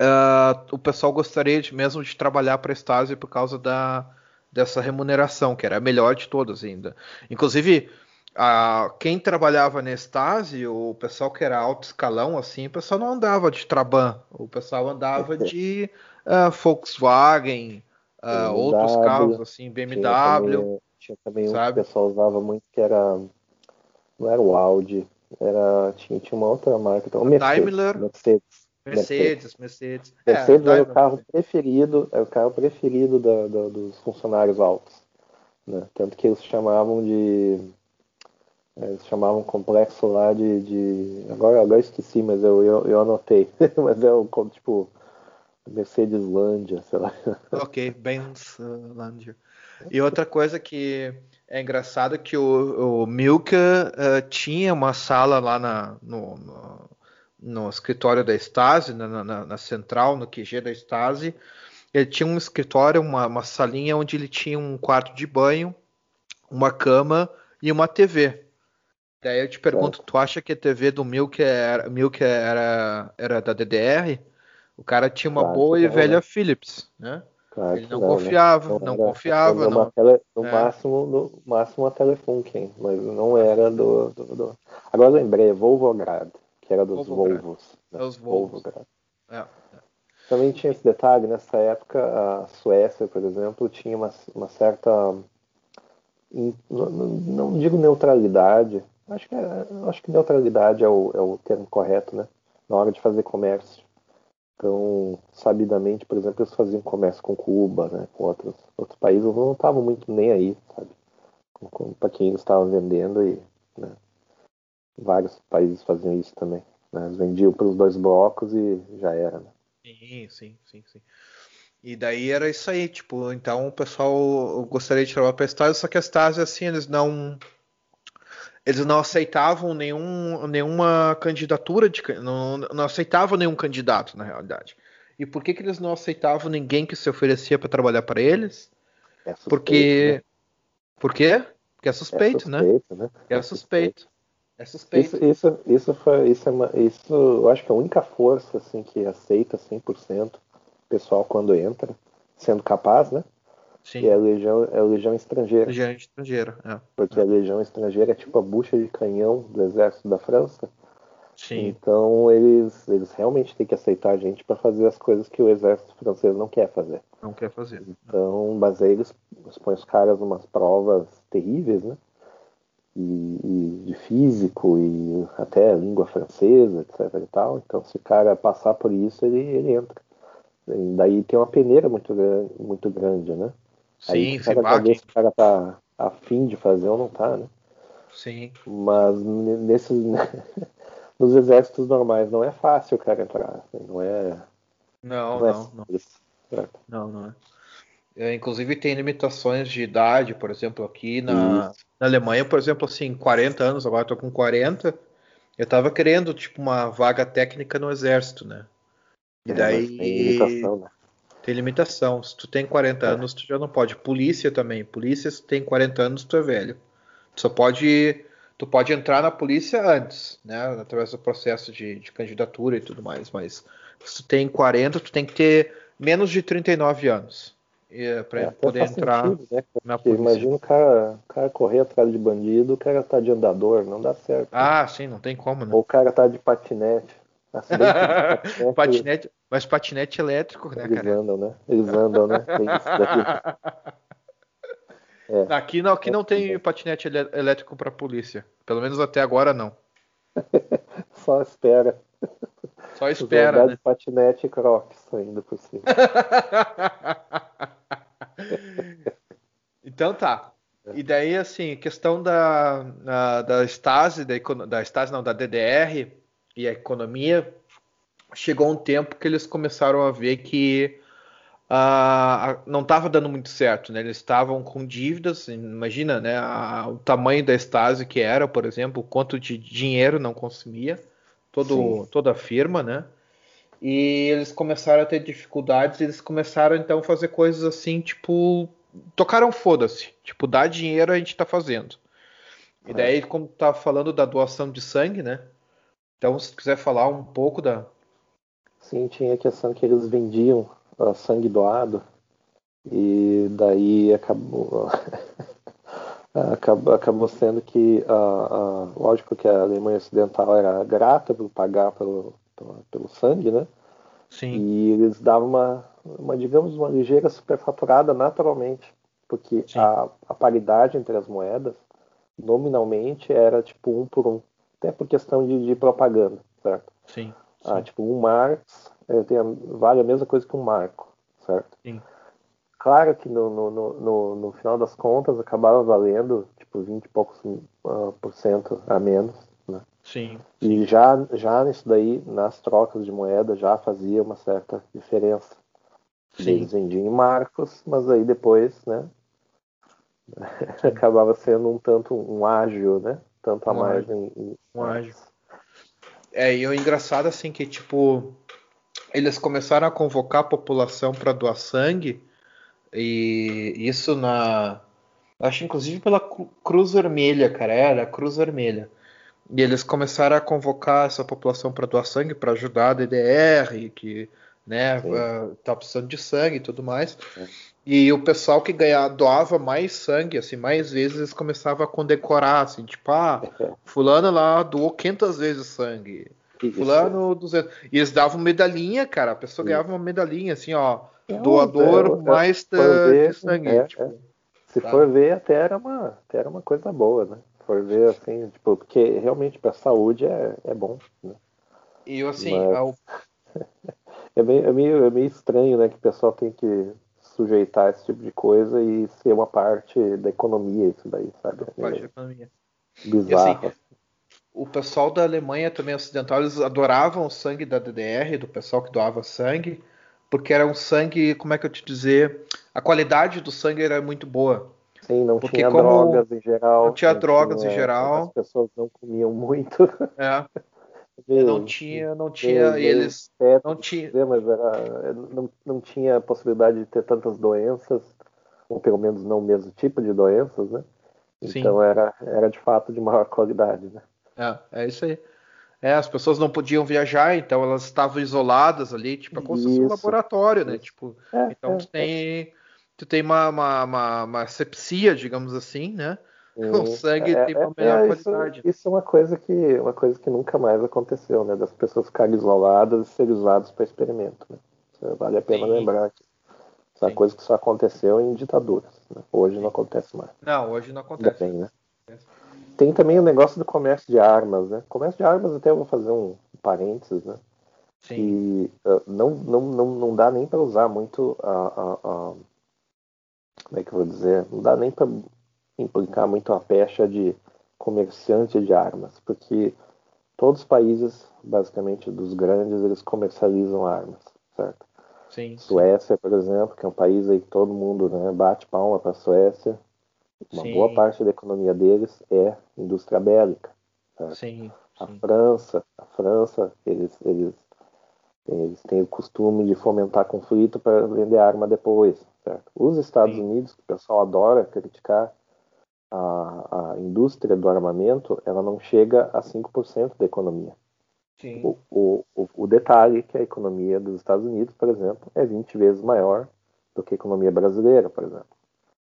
uh, o pessoal gostaria de, mesmo de trabalhar para a Stasi por causa da, dessa remuneração, que era a melhor de todas ainda. Inclusive a, quem trabalhava na Stasi, o pessoal que era alto escalão, assim, o pessoal não andava de Trabant, o pessoal andava de uh, Volkswagen, uh, outros carros, assim, BMW. Tinha também, tinha também sabe? um que o pessoal usava muito que era. Não era o Audi, era, tinha, tinha uma outra marca, então, Mercedes, Daimler. Mercedes. Mercedes, Mercedes. Mercedes é, era o carro preferido, é o carro preferido da, da, dos funcionários altos. Né? Tanto que eles chamavam de eles chamavam complexo lá de. de... Agora, agora esqueci, mas eu, eu, eu anotei. mas é o tipo Mercedeslândia, sei lá. Ok, Benzlândia. E outra coisa que é engraçado é que o, o Milka uh, tinha uma sala lá na, no, no, no escritório da Stasi, na, na, na, central, no QG da Stasi. Ele tinha um escritório, uma, uma salinha onde ele tinha um quarto de banho, uma cama e uma TV. Daí eu te pergunto, tu acha que a TV do Milk era, Milk era, era da DDR? O cara tinha uma claro boa e não, velha né? Philips, né? Claro Ele não, não né? confiava, né? não, não confiava, não. Tele, no é. máximo, no máximo a Telefunken, mas não era do, do, do... Agora lembrei, Volvograd, que era dos Volvograd. Volvos. É os Volvos. É. Também tinha esse detalhe, nessa época a Suécia, por exemplo, tinha uma, uma certa. Não, não digo neutralidade, acho que, é, acho que neutralidade é o, é o termo correto, né? Na hora de fazer comércio. Então, sabidamente, por exemplo, eles faziam comércio com Cuba, né, com outros, outros países, não estavam muito nem aí, sabe? Para quem eles estavam vendendo e né, vários países faziam isso também. Né? Eles vendiam para os dois blocos e já era. Né? Sim, sim, sim, sim. E daí era isso aí, tipo, então o pessoal gostaria de trabalhar para a Stasi, só que a Stasi, assim, eles não eles não aceitavam nenhum, nenhuma candidatura de não, não aceitavam nenhum candidato na realidade. E por que, que eles não aceitavam ninguém que se oferecia para trabalhar para eles? É suspeito, Porque né? por quê? Porque é suspeito, é suspeito né? né? É, suspeito. É suspeito. Isso, isso, isso, foi, isso, é uma, isso eu acho que é a única força assim que aceita 100% o pessoal quando entra, sendo capaz, né? Sim. E é a legião, é a legião estrangeira. Legião estrangeira, é. Porque é. a legião estrangeira é tipo a bucha de canhão do exército da França. Sim. Então eles, eles realmente têm que aceitar a gente para fazer as coisas que o exército francês não quer fazer. Não quer fazer. Então, mas aí eles, eles põem os caras umas provas terríveis, né? E, e, de físico e até língua francesa, etc e tal. Então, se o cara passar por isso, ele, ele entra. E daí tem uma peneira muito, muito grande, né? Sim, Aí, se o cara tá afim de fazer ou não tá, né? Sim. Mas nesses, nos exércitos normais não é fácil o cara entrar. Não é. Não, não. É não, não. não, não é. é. Inclusive tem limitações de idade, por exemplo, aqui na, na Alemanha, por exemplo, assim, 40 anos, agora eu tô com 40. Eu tava querendo, tipo, uma vaga técnica no exército, né? E é, daí. Né? Tem limitação. Se tu tem 40 é. anos, tu já não pode. Polícia também. Polícia, se tu tem 40 anos, tu é velho. Tu só pode. Tu pode entrar na polícia antes, né? Através do processo de, de candidatura e tudo mais. Mas se tu tem 40, tu tem que ter menos de 39 anos. É, para é, poder entrar sentido, né? na polícia. Imagina o cara, o cara correr atrás de bandido, o cara tá de andador, não dá certo. Ah, sim, não tem como, né? Ou o cara tá de patinete. patinete, patinete, mas patinete elétrico, né, Eles cara? Eles andam, né? Eles andam, né? É. Aqui não, aqui não tem patinete elétrico para polícia. Pelo menos até agora não. Só espera. Só espera. Né? patinete e crocs ainda por cima. então tá. E daí, assim, questão da, da, da Stasi, da, da Stasi não, da DDR, e a economia, chegou um tempo que eles começaram a ver que uh, não estava dando muito certo, né? Eles estavam com dívidas, imagina, né? A, o tamanho da Stasi que era, por exemplo, quanto de dinheiro não consumia, todo, toda a firma, né? E eles começaram a ter dificuldades, eles começaram então a fazer coisas assim, tipo, tocaram foda-se, tipo, dar dinheiro a gente tá fazendo. E daí, como tá falando da doação de sangue, né? Então, se quiser falar um pouco da. Sim, tinha a questão que eles vendiam uh, sangue doado e daí acabou. acabou, acabou sendo que, uh, uh, lógico que a Alemanha Ocidental era grata por pagar pelo, pelo, pelo sangue, né? Sim. E eles davam uma, uma, digamos, uma ligeira superfaturada naturalmente, porque a, a paridade entre as moedas nominalmente era tipo um por um até por questão de, de propaganda, certo? Sim. Ah, tipo, um Marx é, tem, vale a mesma coisa que um Marco, certo? Sim. Claro que no, no, no, no final das contas acabava valendo tipo 20 e poucos uh, por cento a menos, né? Sim. E já, já nisso daí, nas trocas de moeda, já fazia uma certa diferença. Sim. Eles vendiam em marcos, mas aí depois, né? acabava sendo um tanto um ágil, né? tanto a um mais ágio. em, um ágio. É, e o engraçado assim que tipo eles começaram a convocar a população para doar sangue e isso na acho inclusive pela Cruz Vermelha, cara, era a Cruz Vermelha. E eles começaram a convocar essa população para doar sangue para ajudar a DDR, que né, uh, tá precisando de sangue e tudo mais. É. E o pessoal que ganhava, doava mais sangue, assim, mais vezes, eles começavam a condecorar, assim, tipo, ah, fulano lá doou 500 vezes sangue. Fulano 200. E eles davam medalhinha, cara. A pessoa ganhava uma medalhinha, assim, ó. É, doador é, mais de sangue. É, tipo, é. Se sabe? for ver, até era, uma, até era uma coisa boa, né? For ver, assim, tipo, porque realmente para a saúde é, é bom, né? E assim, Mas... ao... é, meio, é, meio, é meio estranho, né, que o pessoal tem que sujeitar esse tipo de coisa e ser uma parte da economia, isso daí, sabe? Parte da economia. Bizarro. E, assim, o pessoal da Alemanha também ocidental, eles adoravam o sangue da DDR, do pessoal que doava sangue, porque era um sangue, como é que eu te dizer, a qualidade do sangue era muito boa. Sim, não porque tinha drogas em geral. Não tinha não drogas tinha, em geral. As pessoas não comiam muito. É. não tinha, não tinha, meu, eles não tinha, mas era, não, não tinha possibilidade de ter tantas doenças, ou pelo menos não o mesmo tipo de doenças, né? Então era, era de fato de maior qualidade, né? É, é isso aí. É, as pessoas não podiam viajar, então elas estavam isoladas ali, tipo, é como se fosse um laboratório, né? Tipo, é, então é, tu tem, tu tem uma, uma, uma, uma sepsia, digamos assim, né? O sangue é, tem uma é, melhor qualidade. Isso, isso, é uma coisa que uma coisa que nunca mais aconteceu, né? Das pessoas ficarem isoladas e serem usadas para experimento. Né? Isso vale a pena Sim. lembrar que isso é uma coisa que só aconteceu em ditaduras. Né? Hoje Sim. não acontece mais. Não, hoje não acontece. Bem, né? Tem também o negócio do comércio de armas, né? Comércio de armas, até eu vou fazer um parênteses, né? Sim. E uh, não, não, não, não dá nem para usar muito a, a, a, Como é que eu vou dizer? Não dá nem para implicar muito a pecha de comerciante de armas, porque todos os países, basicamente dos grandes, eles comercializam armas, certo? Sim, Suécia, por exemplo, que é um país aí que todo mundo né, bate palma para a Suécia, uma sim. boa parte da economia deles é indústria bélica. Certo? Sim, a França, a França, eles, eles, eles têm o costume de fomentar conflito para vender arma depois. Certo? Os Estados sim. Unidos, que o pessoal adora criticar, a, a indústria do armamento, ela não chega a 5% da economia. O, o, o, o detalhe é que a economia dos Estados Unidos, por exemplo, é 20 vezes maior do que a economia brasileira, por exemplo.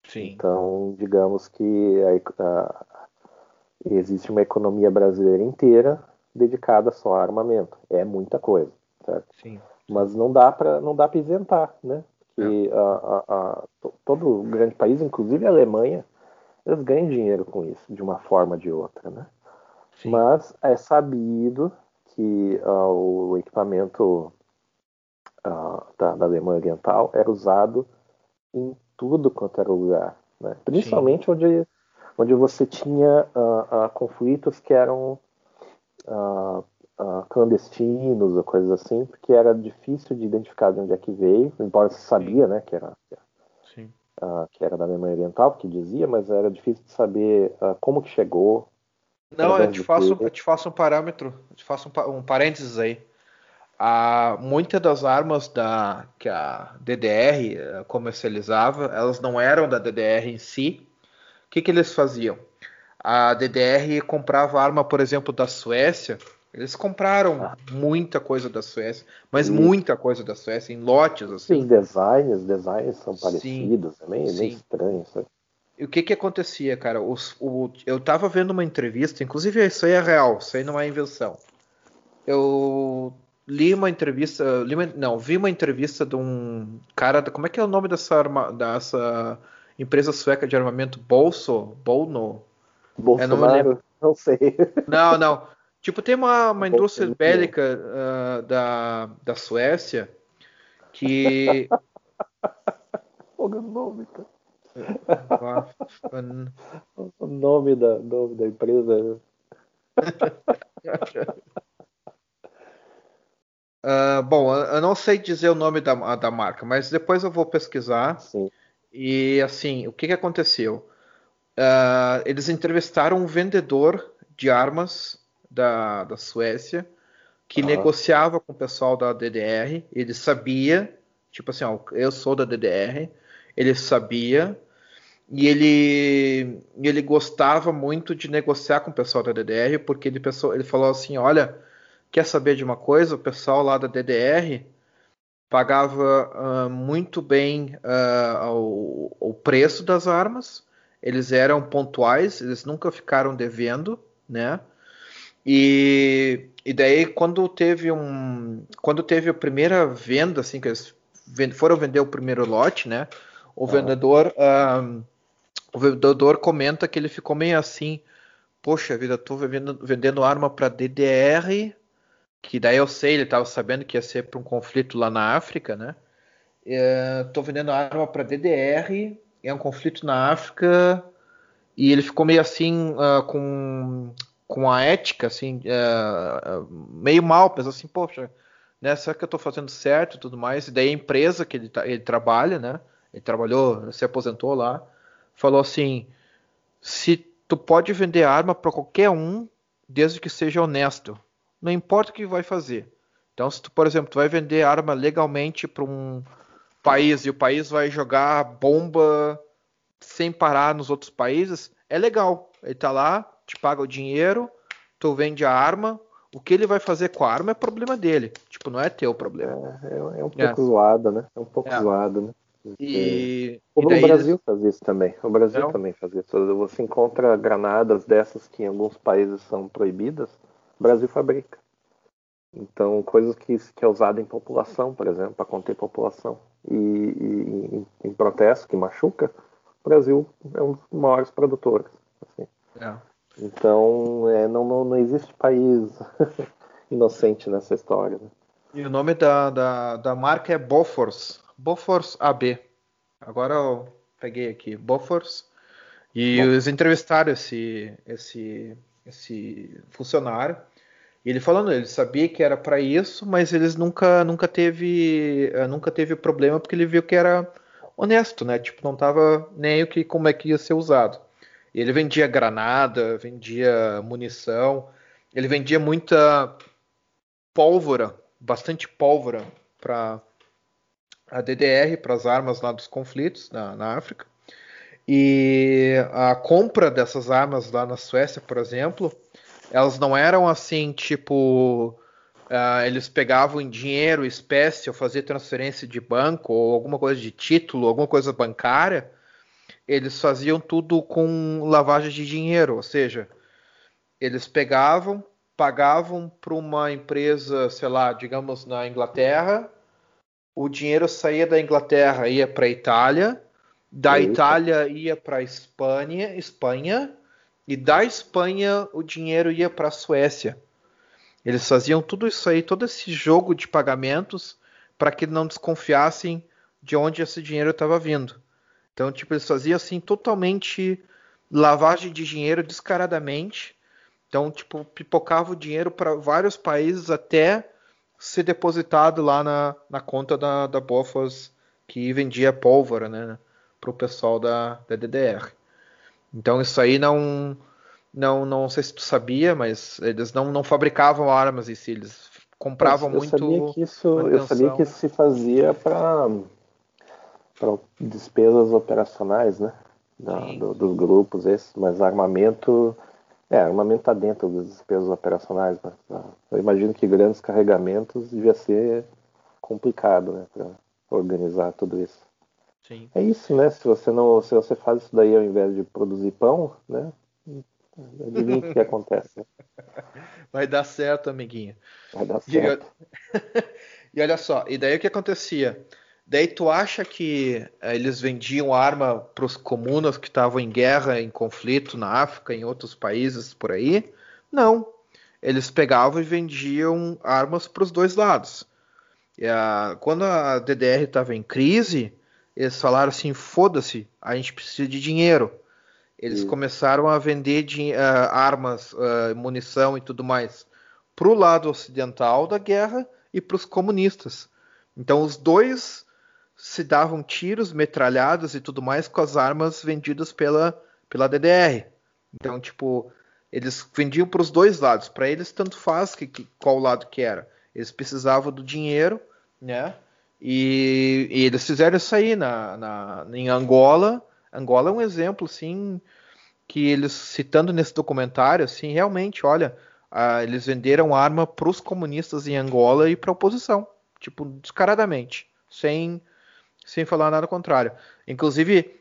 Sim. Então, digamos que a, a, existe uma economia brasileira inteira dedicada só a armamento. É muita coisa, certo? Sim. Mas não dá para não dá para isentar, né? Que é. a, a, todo grande país, inclusive a Alemanha, eles ganham dinheiro com isso, de uma forma ou de outra, né? Sim. Mas é sabido que uh, o equipamento uh, da, da Alemanha Oriental era usado em tudo quanto era lugar, né? principalmente onde, onde você tinha uh, uh, conflitos que eram uh, clandestinos ou coisas assim, porque era difícil de identificar de onde é que veio, embora se sabia né, que, era, que era da Alemanha Oriental, porque dizia, mas era difícil de saber como que chegou. Não, eu te, faço, eu te faço um parâmetro, eu te faço um, um parênteses aí a, muitas das armas da, que a DDR eh, comercializava, elas não eram da DDR em si. O que, que eles faziam? A DDR comprava arma, por exemplo, da Suécia. Eles compraram ah. muita coisa da Suécia, mas sim. muita coisa da Suécia, em lotes. Assim. Sim, designs, designs são parecidos, sim, é meio, estranho. Sabe? E o que que acontecia, cara? Os, o, eu tava vendo uma entrevista, inclusive isso aí é real, isso aí não é invenção. Eu li uma entrevista, li uma, não, vi uma entrevista de um cara, como é que é o nome dessa, arma, dessa empresa sueca de armamento, Bolso, Bolno? Bolsonaro, é, não, não, sei. Não, não. Tipo, tem uma, uma indústria bélica uh, da, da Suécia que... o nome, O nome da, nome da empresa... Uh, bom, eu não sei dizer o nome da, da marca, mas depois eu vou pesquisar. Sim. E assim, o que, que aconteceu? Uh, eles entrevistaram um vendedor de armas da, da Suécia que uhum. negociava com o pessoal da DDR. Ele sabia, tipo assim, ó, eu sou da DDR. Ele sabia e ele, ele gostava muito de negociar com o pessoal da DDR porque ele, pensou, ele falou assim, olha Quer saber de uma coisa? O pessoal lá da DDR pagava uh, muito bem uh, o, o, preço das armas, eles eram pontuais, eles nunca ficaram devendo, né? E, e daí quando teve um, quando teve a primeira venda, assim que eles foram vender o primeiro lote, né? O vendedor, um, o vendedor comenta que ele ficou meio assim, poxa vida, tô vendendo, vendendo arma para DDR, que daí eu sei, ele estava sabendo que ia ser para um conflito lá na África, né? É, tô vendendo arma para DDR, é um conflito na África, e ele ficou meio assim uh, com, com a ética, assim, uh, meio mal, pensou assim, poxa, né, será que eu estou fazendo certo e tudo mais? E daí a empresa que ele, ele trabalha, né? Ele trabalhou, se aposentou lá, falou assim: se tu pode vender arma para qualquer um, desde que seja honesto, não importa o que vai fazer. Então, se tu, por exemplo, tu vai vender arma legalmente para um país e o país vai jogar bomba sem parar nos outros países, é legal. Ele tá lá, te paga o dinheiro, tu vende a arma, o que ele vai fazer com a arma é problema dele. Tipo, não é teu problema. É, é, é um pouco é. zoado, né? É um pouco é. zoado, né? E, o e Brasil faz isso também. O Brasil não. também faz isso. Você encontra granadas dessas que em alguns países são proibidas, o Brasil fabrica. Então, coisas que, que é usada em população, por exemplo, para conter população. E, e em, em, protesto, que machuca, o Brasil é um dos maiores produtores. Assim. É. Então, é, não, não, não existe país inocente nessa história. Né? E o nome da, da, da marca é Bofors. Bofors AB. Agora eu peguei aqui, Bofors. E Bom. eles entrevistaram esse, esse, esse funcionário. Ele falando, ele sabia que era para isso, mas eles nunca, nunca teve, eh, nunca teve problema porque ele viu que era honesto, né? Tipo, não tava nem o que como é que ia ser usado. Ele vendia granada, vendia munição, ele vendia muita pólvora, bastante pólvora para a DDR, para as armas lá dos conflitos na, na África. E a compra dessas armas lá na Suécia, por exemplo, elas não eram assim, tipo, uh, eles pegavam em dinheiro, espécie, ou faziam transferência de banco, ou alguma coisa de título, alguma coisa bancária eles faziam tudo com lavagem de dinheiro, ou seja, eles pegavam, pagavam para uma empresa, sei lá, digamos na Inglaterra, o dinheiro saía da Inglaterra ia para a Itália, da Eita. Itália ia para a Espanha, Espanha, e da Espanha o dinheiro ia para a Suécia. Eles faziam tudo isso aí, todo esse jogo de pagamentos, para que não desconfiassem de onde esse dinheiro estava vindo. Então, tipo, eles faziam assim totalmente lavagem de dinheiro descaradamente. Então, tipo, pipocava o dinheiro para vários países até ser depositado lá na, na conta da, da que vendia pólvora, né, para o pessoal da, da DDR. Então, isso aí não, não, não sei se tu sabia, mas eles não, não fabricavam armas em si, eles compravam eu, eu muito. Sabia que isso, eu sabia que isso se fazia para para despesas operacionais, né? Da, do, dos grupos esses, mas armamento. É, armamento está dentro das despesas operacionais, mas tá? eu imagino que grandes carregamentos devia ser complicado, né? Para organizar tudo isso. Sim. É isso, né? Se você não, se você faz isso daí ao invés de produzir pão, né? Adivinha o que acontece. Né? Vai dar certo, amiguinho. Vai dar certo. E, e olha só, e daí o que acontecia? Daí tu acha que eh, eles vendiam arma para os comunas que estavam em guerra, em conflito na África, em outros países por aí? Não. Eles pegavam e vendiam armas para os dois lados. A, quando a DDR estava em crise, eles falaram assim: foda-se, a gente precisa de dinheiro. Eles começaram a vender de, uh, armas, uh, munição e tudo mais para o lado ocidental da guerra e para os comunistas. Então os dois se davam tiros, metralhadas e tudo mais com as armas vendidas pela, pela DDR. Então, tipo, eles vendiam para os dois lados. Para eles, tanto faz que, que, qual lado que era. Eles precisavam do dinheiro, né? E, e eles fizeram isso aí na, na, em Angola. Angola é um exemplo, assim, que eles, citando nesse documentário, assim, realmente, olha, ah, eles venderam arma para os comunistas em Angola e para a oposição. Tipo, descaradamente. Sem sem falar nada contrário. Inclusive,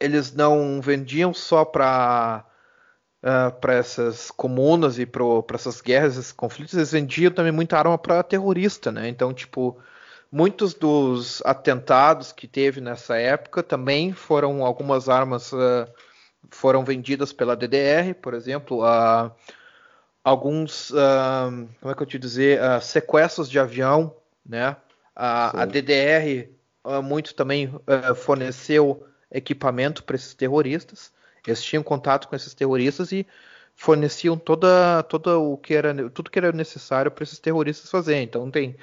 eles não vendiam só para uh, para essas comunas e para essas guerras, esses conflitos, eles vendiam também muita arma para terrorista, né? Então, tipo, muitos dos atentados que teve nessa época também foram algumas armas uh, foram vendidas pela DDR, por exemplo, uh, alguns, uh, como é que eu te dizer, sequestros de avião, né? a DDR muito também forneceu equipamento para esses terroristas. Eles tinham contato com esses terroristas e forneciam toda, toda o que era tudo que era necessário para esses terroristas fazer. Então tem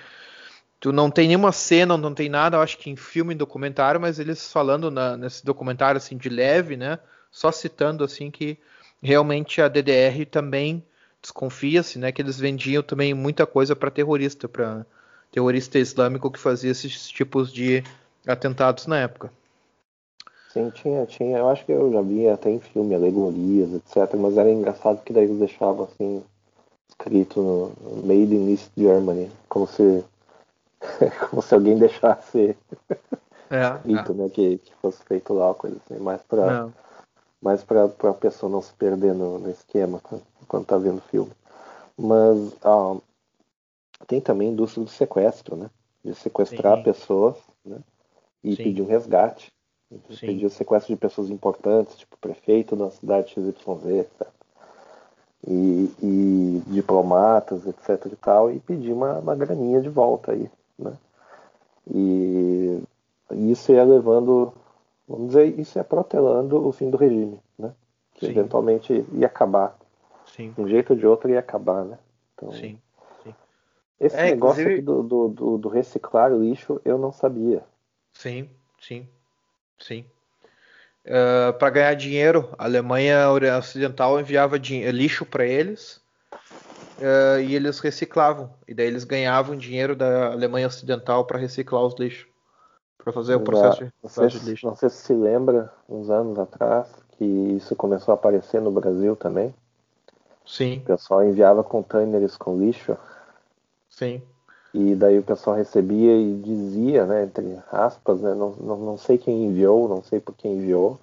tu não tem nenhuma cena, não tem nada, acho que em filme e documentário, mas eles falando na, nesse documentário assim de leve, né? Só citando assim que realmente a DDR também desconfia-se, né, que eles vendiam também muita coisa para terrorista, para terrorista islâmico que fazia esses tipos de atentados na época. Sim, tinha, tinha. Eu acho que eu já vi até em filme alegorias, etc. Mas era engraçado que daí eles deixavam assim, escrito no Made in East Germany, como se, como se alguém deixasse é, escrito, é. né? Que, que fosse feito lá, coisa assim, mais pra, é. mais pra, pra pessoa não se perder no, no esquema quando tá vendo o filme. Mas ah, tem também indústria do sequestro, né? De sequestrar Sim. pessoas né? e Sim. pedir um resgate. Sim. Pediu sequestro de pessoas importantes, tipo prefeito da cidade XYZ, etc. E, e diplomatas, etc e tal, e pedir uma, uma graninha de volta aí, né? E isso ia levando, vamos dizer, isso ia protelando o fim do regime, né? Que Sim. eventualmente ia acabar. Sim. De um jeito ou de outro ia acabar, né? Então, Sim. Sim. Esse é, negócio inclusive... do, do, do, do reciclar lixo eu não sabia. Sim, sim. Sim. Uh, ah, para ganhar dinheiro, a Alemanha Ocidental enviava lixo para eles uh, e eles reciclavam. E daí eles ganhavam dinheiro da Alemanha Ocidental para reciclar os lixos, para fazer o processo de, não de lixo. Não sei se se lembra, uns anos atrás, que isso começou a aparecer no Brasil também. Sim. O pessoal enviava containers com lixo. Sim. E daí o pessoal recebia e dizia, né, entre aspas, né, não, não, não sei quem enviou, não sei por quem enviou,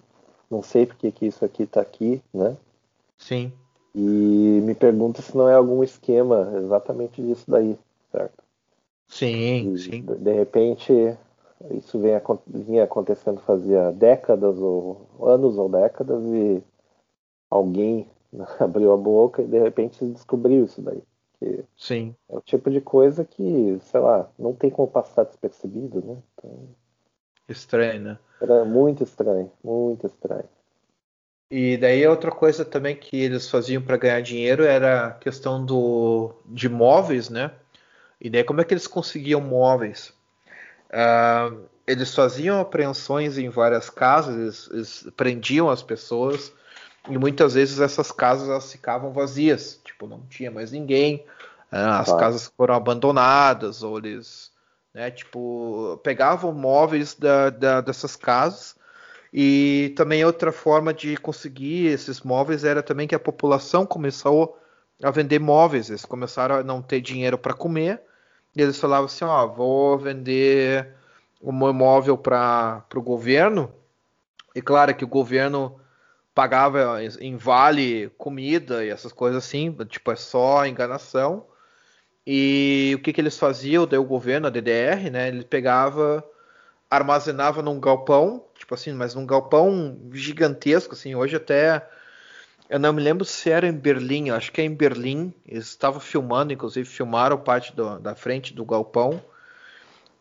não sei porque que isso aqui está aqui, né? Sim. E me pergunta se não é algum esquema exatamente disso daí, certo? Sim, e, sim. De repente, isso vem, vinha acontecendo fazia décadas ou anos ou décadas e alguém abriu a boca e de repente descobriu isso daí. Porque Sim. É o tipo de coisa que, sei lá, não tem como passar despercebido, né? Então, estranho, né? Era muito estranho, muito estranho. E daí outra coisa também que eles faziam para ganhar dinheiro era a questão do, de móveis, né? E daí como é que eles conseguiam móveis? Uh, eles faziam apreensões em várias casas, eles, eles, prendiam as pessoas e muitas vezes essas casas elas ficavam vazias, tipo não tinha mais ninguém, né? as casas foram abandonadas ou eles, né, tipo pegavam móveis da, da, dessas casas e também outra forma de conseguir esses móveis era também que a população começou a vender móveis, eles começaram a não ter dinheiro para comer. E eles falavam assim, ó, vou vender um imóvel para o governo. E claro que o governo pagava em vale comida e essas coisas assim, tipo, é só enganação. E o que, que eles faziam, o governo, a DDR, né, ele pegava, armazenava num galpão, tipo assim, mas num galpão gigantesco, assim, hoje até, eu não me lembro se era em Berlim, acho que é em Berlim, eles estavam filmando, inclusive filmaram parte do, da frente do galpão,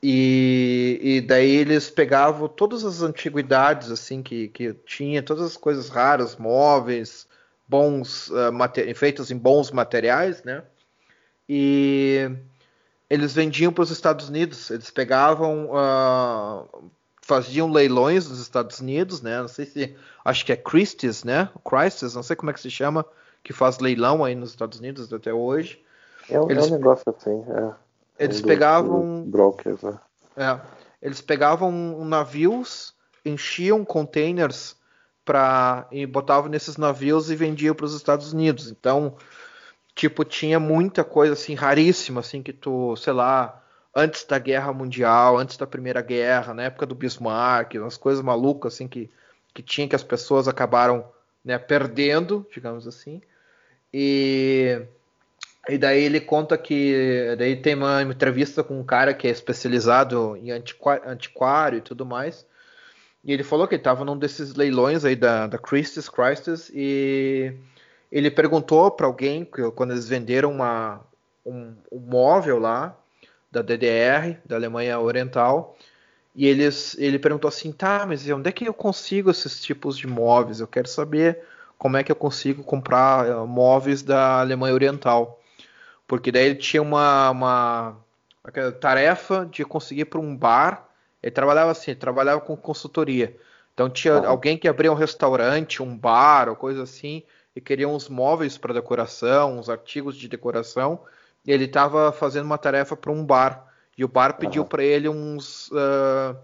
e, e, daí eles pegavam todas as antiguidades assim que, que tinha, todas as coisas raras, móveis, bons uh, feitos em bons materiais, né? E eles vendiam para os Estados Unidos. Eles pegavam, uh, faziam leilões nos Estados Unidos, né? Não sei se acho que é Christie's, né? Christie's, não sei como é que se chama, que faz leilão aí nos Estados Unidos até hoje. É um, eles... é um negócio assim, é. Eles pegavam. brokers, né? É, eles pegavam navios, enchiam containers para e botavam nesses navios e vendiam para os Estados Unidos. Então, tipo, tinha muita coisa assim raríssima, assim que tu, sei lá, antes da Guerra Mundial, antes da Primeira Guerra, na época do Bismarck, umas coisas malucas assim que que tinha que as pessoas acabaram né, perdendo, digamos assim. E, e daí ele conta que daí tem uma entrevista com um cara que é especializado em antiquário, antiquário e tudo mais. E ele falou que ele estava num desses leilões aí da, da Christie's, Christie's e ele perguntou para alguém quando eles venderam uma, um, um móvel lá da DDR, da Alemanha Oriental, e eles, ele perguntou assim, tá, mas onde é que eu consigo esses tipos de móveis? Eu quero saber como é que eu consigo comprar uh, móveis da Alemanha Oriental. Porque daí ele tinha uma, uma, uma tarefa de conseguir para um bar. Ele trabalhava assim, ele trabalhava com consultoria. Então tinha uhum. alguém que abria um restaurante, um bar ou coisa assim, e queria uns móveis para decoração, uns artigos de decoração. Ele estava fazendo uma tarefa para um bar. E o bar pediu para ele uns, uh,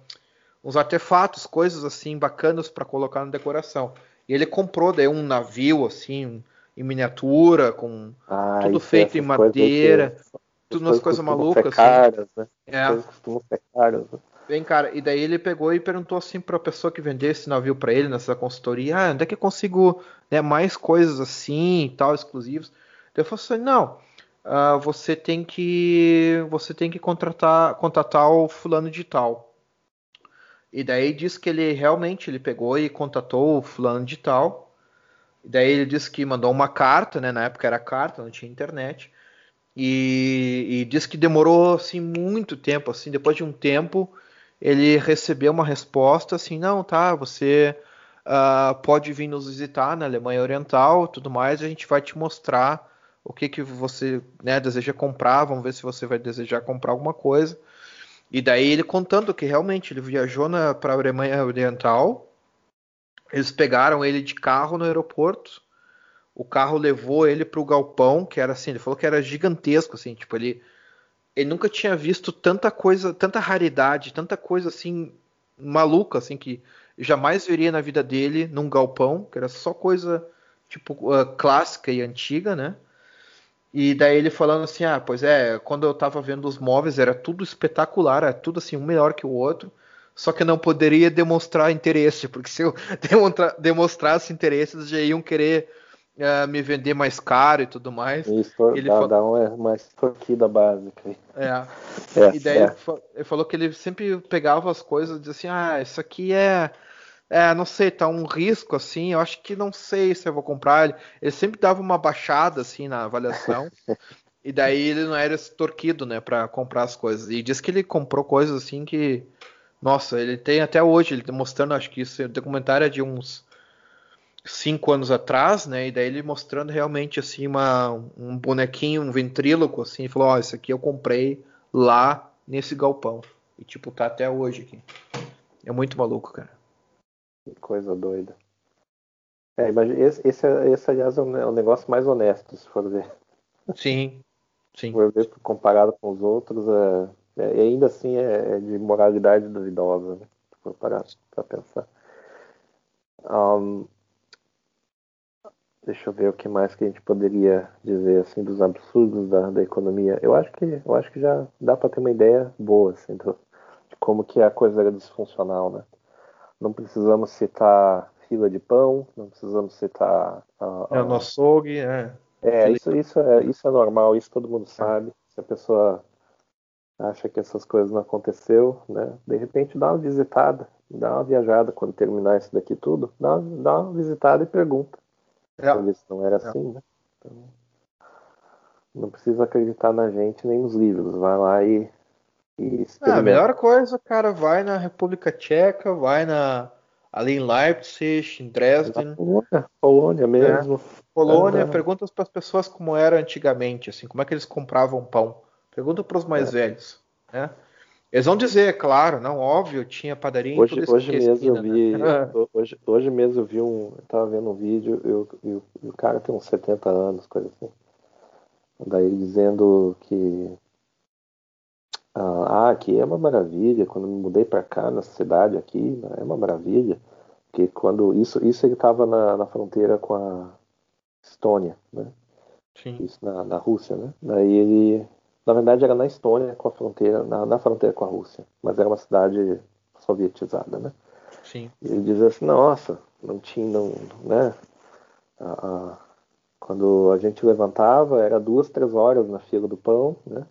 uns artefatos, coisas assim bacanas para colocar na decoração. E ele comprou daí um navio assim em miniatura, com ah, tudo feito em madeira, que, tudo umas coisas malucas. Assim. Caras, né? É. Costumam ser caras, né? Bem, cara, e daí ele pegou e perguntou assim para a pessoa que vendeu esse navio para ele nessa consultoria: ah, onde é que eu consigo né, mais coisas assim e tal, exclusivos? Daí eu falei assim: não, uh, você tem que você tem que contratar contatar o fulano de tal. E daí diz que ele realmente ele pegou e contatou o fulano de tal. E daí ele disse que mandou uma carta, né? Na época era carta, não tinha internet. E, e disse que demorou assim muito tempo, assim, depois de um tempo ele recebeu uma resposta assim, não, tá, você uh, pode vir nos visitar na Alemanha Oriental, tudo mais, a gente vai te mostrar o que, que você né, deseja comprar, vamos ver se você vai desejar comprar alguma coisa. E daí ele contando que realmente ele viajou para a Alemanha Oriental, eles pegaram ele de carro no aeroporto, o carro levou ele para o galpão, que era assim, ele falou que era gigantesco, assim, tipo, ele, ele nunca tinha visto tanta coisa, tanta raridade, tanta coisa assim, maluca, assim, que jamais veria na vida dele num galpão, que era só coisa, tipo, uh, clássica e antiga, né? E daí ele falando assim, ah, pois é, quando eu tava vendo os móveis era tudo espetacular, era tudo assim, um melhor que o outro, só que não poderia demonstrar interesse, porque se eu demonstrasse interesse, eles já iam querer uh, me vender mais caro e tudo mais. Isso, ele dá, dá uma, uma extorquida básica. É. é e daí é. Ele, ele falou que ele sempre pegava as coisas e dizia assim, ah, isso aqui é é, não sei, tá um risco assim. Eu acho que não sei se eu vou comprar. Ele, ele sempre dava uma baixada assim na avaliação. e daí ele não era extorquido, né, para comprar as coisas. E diz que ele comprou coisas assim que, nossa, ele tem até hoje. Ele tá mostrando, acho que isso, o documentário é de uns cinco anos atrás, né? E daí ele mostrando realmente assim uma, um bonequinho, um ventríloco, assim, e falou: Ó, oh, isso aqui eu comprei lá nesse galpão. E tipo, tá até hoje aqui. É muito maluco, cara. Que coisa doida. É, imagina, esse, esse, esse, aliás, é o é negócio mais honesto, se for ver. Sim, sim. Ver comparado com os outros, é, é, ainda assim é, é, de moralidade duvidosa, né? Se for parar para pensar. Um, deixa eu ver o que mais que a gente poderia dizer assim dos absurdos da, da economia. Eu acho que eu acho que já dá para ter uma ideia boa assim, do, de como que a coisa era disfuncional, né? Não precisamos citar fila de pão, não precisamos citar. Uh, é o nosso açougue, é. É, isso, isso, é, isso é normal, isso todo mundo sabe. Se a pessoa acha que essas coisas não aconteceu, né? De repente dá uma visitada, dá uma viajada quando terminar isso daqui tudo, dá, dá uma visitada e pergunta. É. Pra ver se não era é. assim, né? Então, não precisa acreditar na gente nem nos livros. Vai lá e é, a melhor coisa, cara, vai na República Tcheca, vai na ali em Leipzig, em Dresden. Polônia, Polônia mesmo. É. Polônia, é. pergunta para as pessoas como era antigamente, assim, como é que eles compravam pão. Pergunta para os mais é. velhos, né? Eles vão dizer, é claro, não, óbvio, tinha padaria hoje, em hoje mesmo esquina, eu vi, né? hoje, hoje mesmo eu vi um, eu tava vendo um vídeo, eu, eu, o cara tem uns 70 anos, coisa assim. Daí dizendo que ah, aqui é uma maravilha. Quando me mudei para cá, na cidade aqui, né, é uma maravilha. Porque quando isso, isso ele estava na, na fronteira com a Estônia, né? Sim. Isso na, na Rússia, né? Daí ele, na verdade, era na Estônia com a fronteira, na, na fronteira com a Rússia, mas era uma cidade sovietizada, né? Sim. E ele diz assim, nossa, não tinha, não, né? Uh, quando a gente levantava, era duas, três horas na fila do pão, né?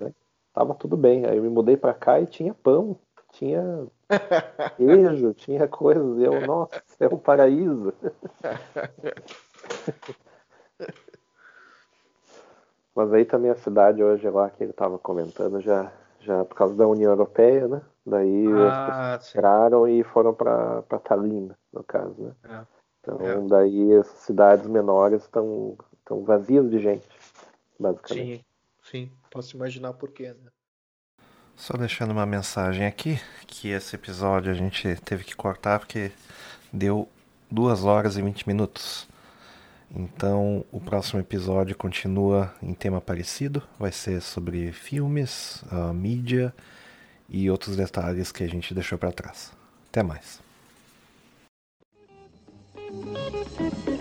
Né? Tava tudo bem. Aí eu me mudei para cá e tinha pão, tinha queijo, tinha coisas. Eu, nossa, é um paraíso. Mas aí também a cidade hoje lá que ele estava comentando já já por causa da União Europeia, né? Daí ah, eles entraram e foram para Tallinn, no caso, né? É. Então é. daí as cidades menores estão estão vazias de gente, basicamente. Sim, sim, posso imaginar por quê, né? Só deixando uma mensagem aqui, que esse episódio a gente teve que cortar porque deu 2 horas e 20 minutos. Então, o próximo episódio continua em tema parecido, vai ser sobre filmes, mídia e outros detalhes que a gente deixou para trás. Até mais.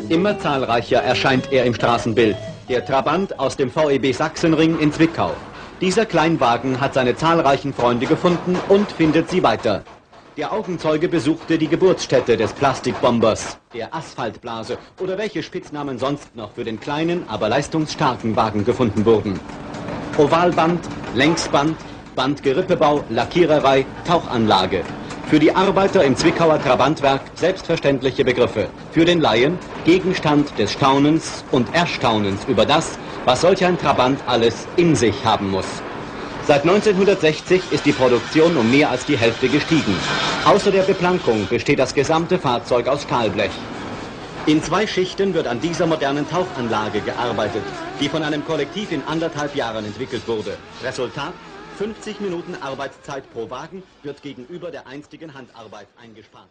Immer zahlreicher erscheint er im Straßenbild. Der Trabant aus dem VEB Sachsenring in Zwickau. Dieser Kleinwagen hat seine zahlreichen Freunde gefunden und findet sie weiter. Der Augenzeuge besuchte die Geburtsstätte des Plastikbombers, der Asphaltblase oder welche Spitznamen sonst noch für den kleinen, aber leistungsstarken Wagen gefunden wurden. Ovalband, Längsband, Bandgerippebau, Lackiererei, Tauchanlage. Für die Arbeiter im Zwickauer Trabantwerk selbstverständliche Begriffe. Für den Laien Gegenstand des Staunens und Erstaunens über das, was solch ein Trabant alles in sich haben muss. Seit 1960 ist die Produktion um mehr als die Hälfte gestiegen. Außer der Beplankung besteht das gesamte Fahrzeug aus Stahlblech. In zwei Schichten wird an dieser modernen Tauchanlage gearbeitet, die von einem Kollektiv in anderthalb Jahren entwickelt wurde. Resultat? 50 Minuten Arbeitszeit pro Wagen wird gegenüber der einstigen Handarbeit eingespart.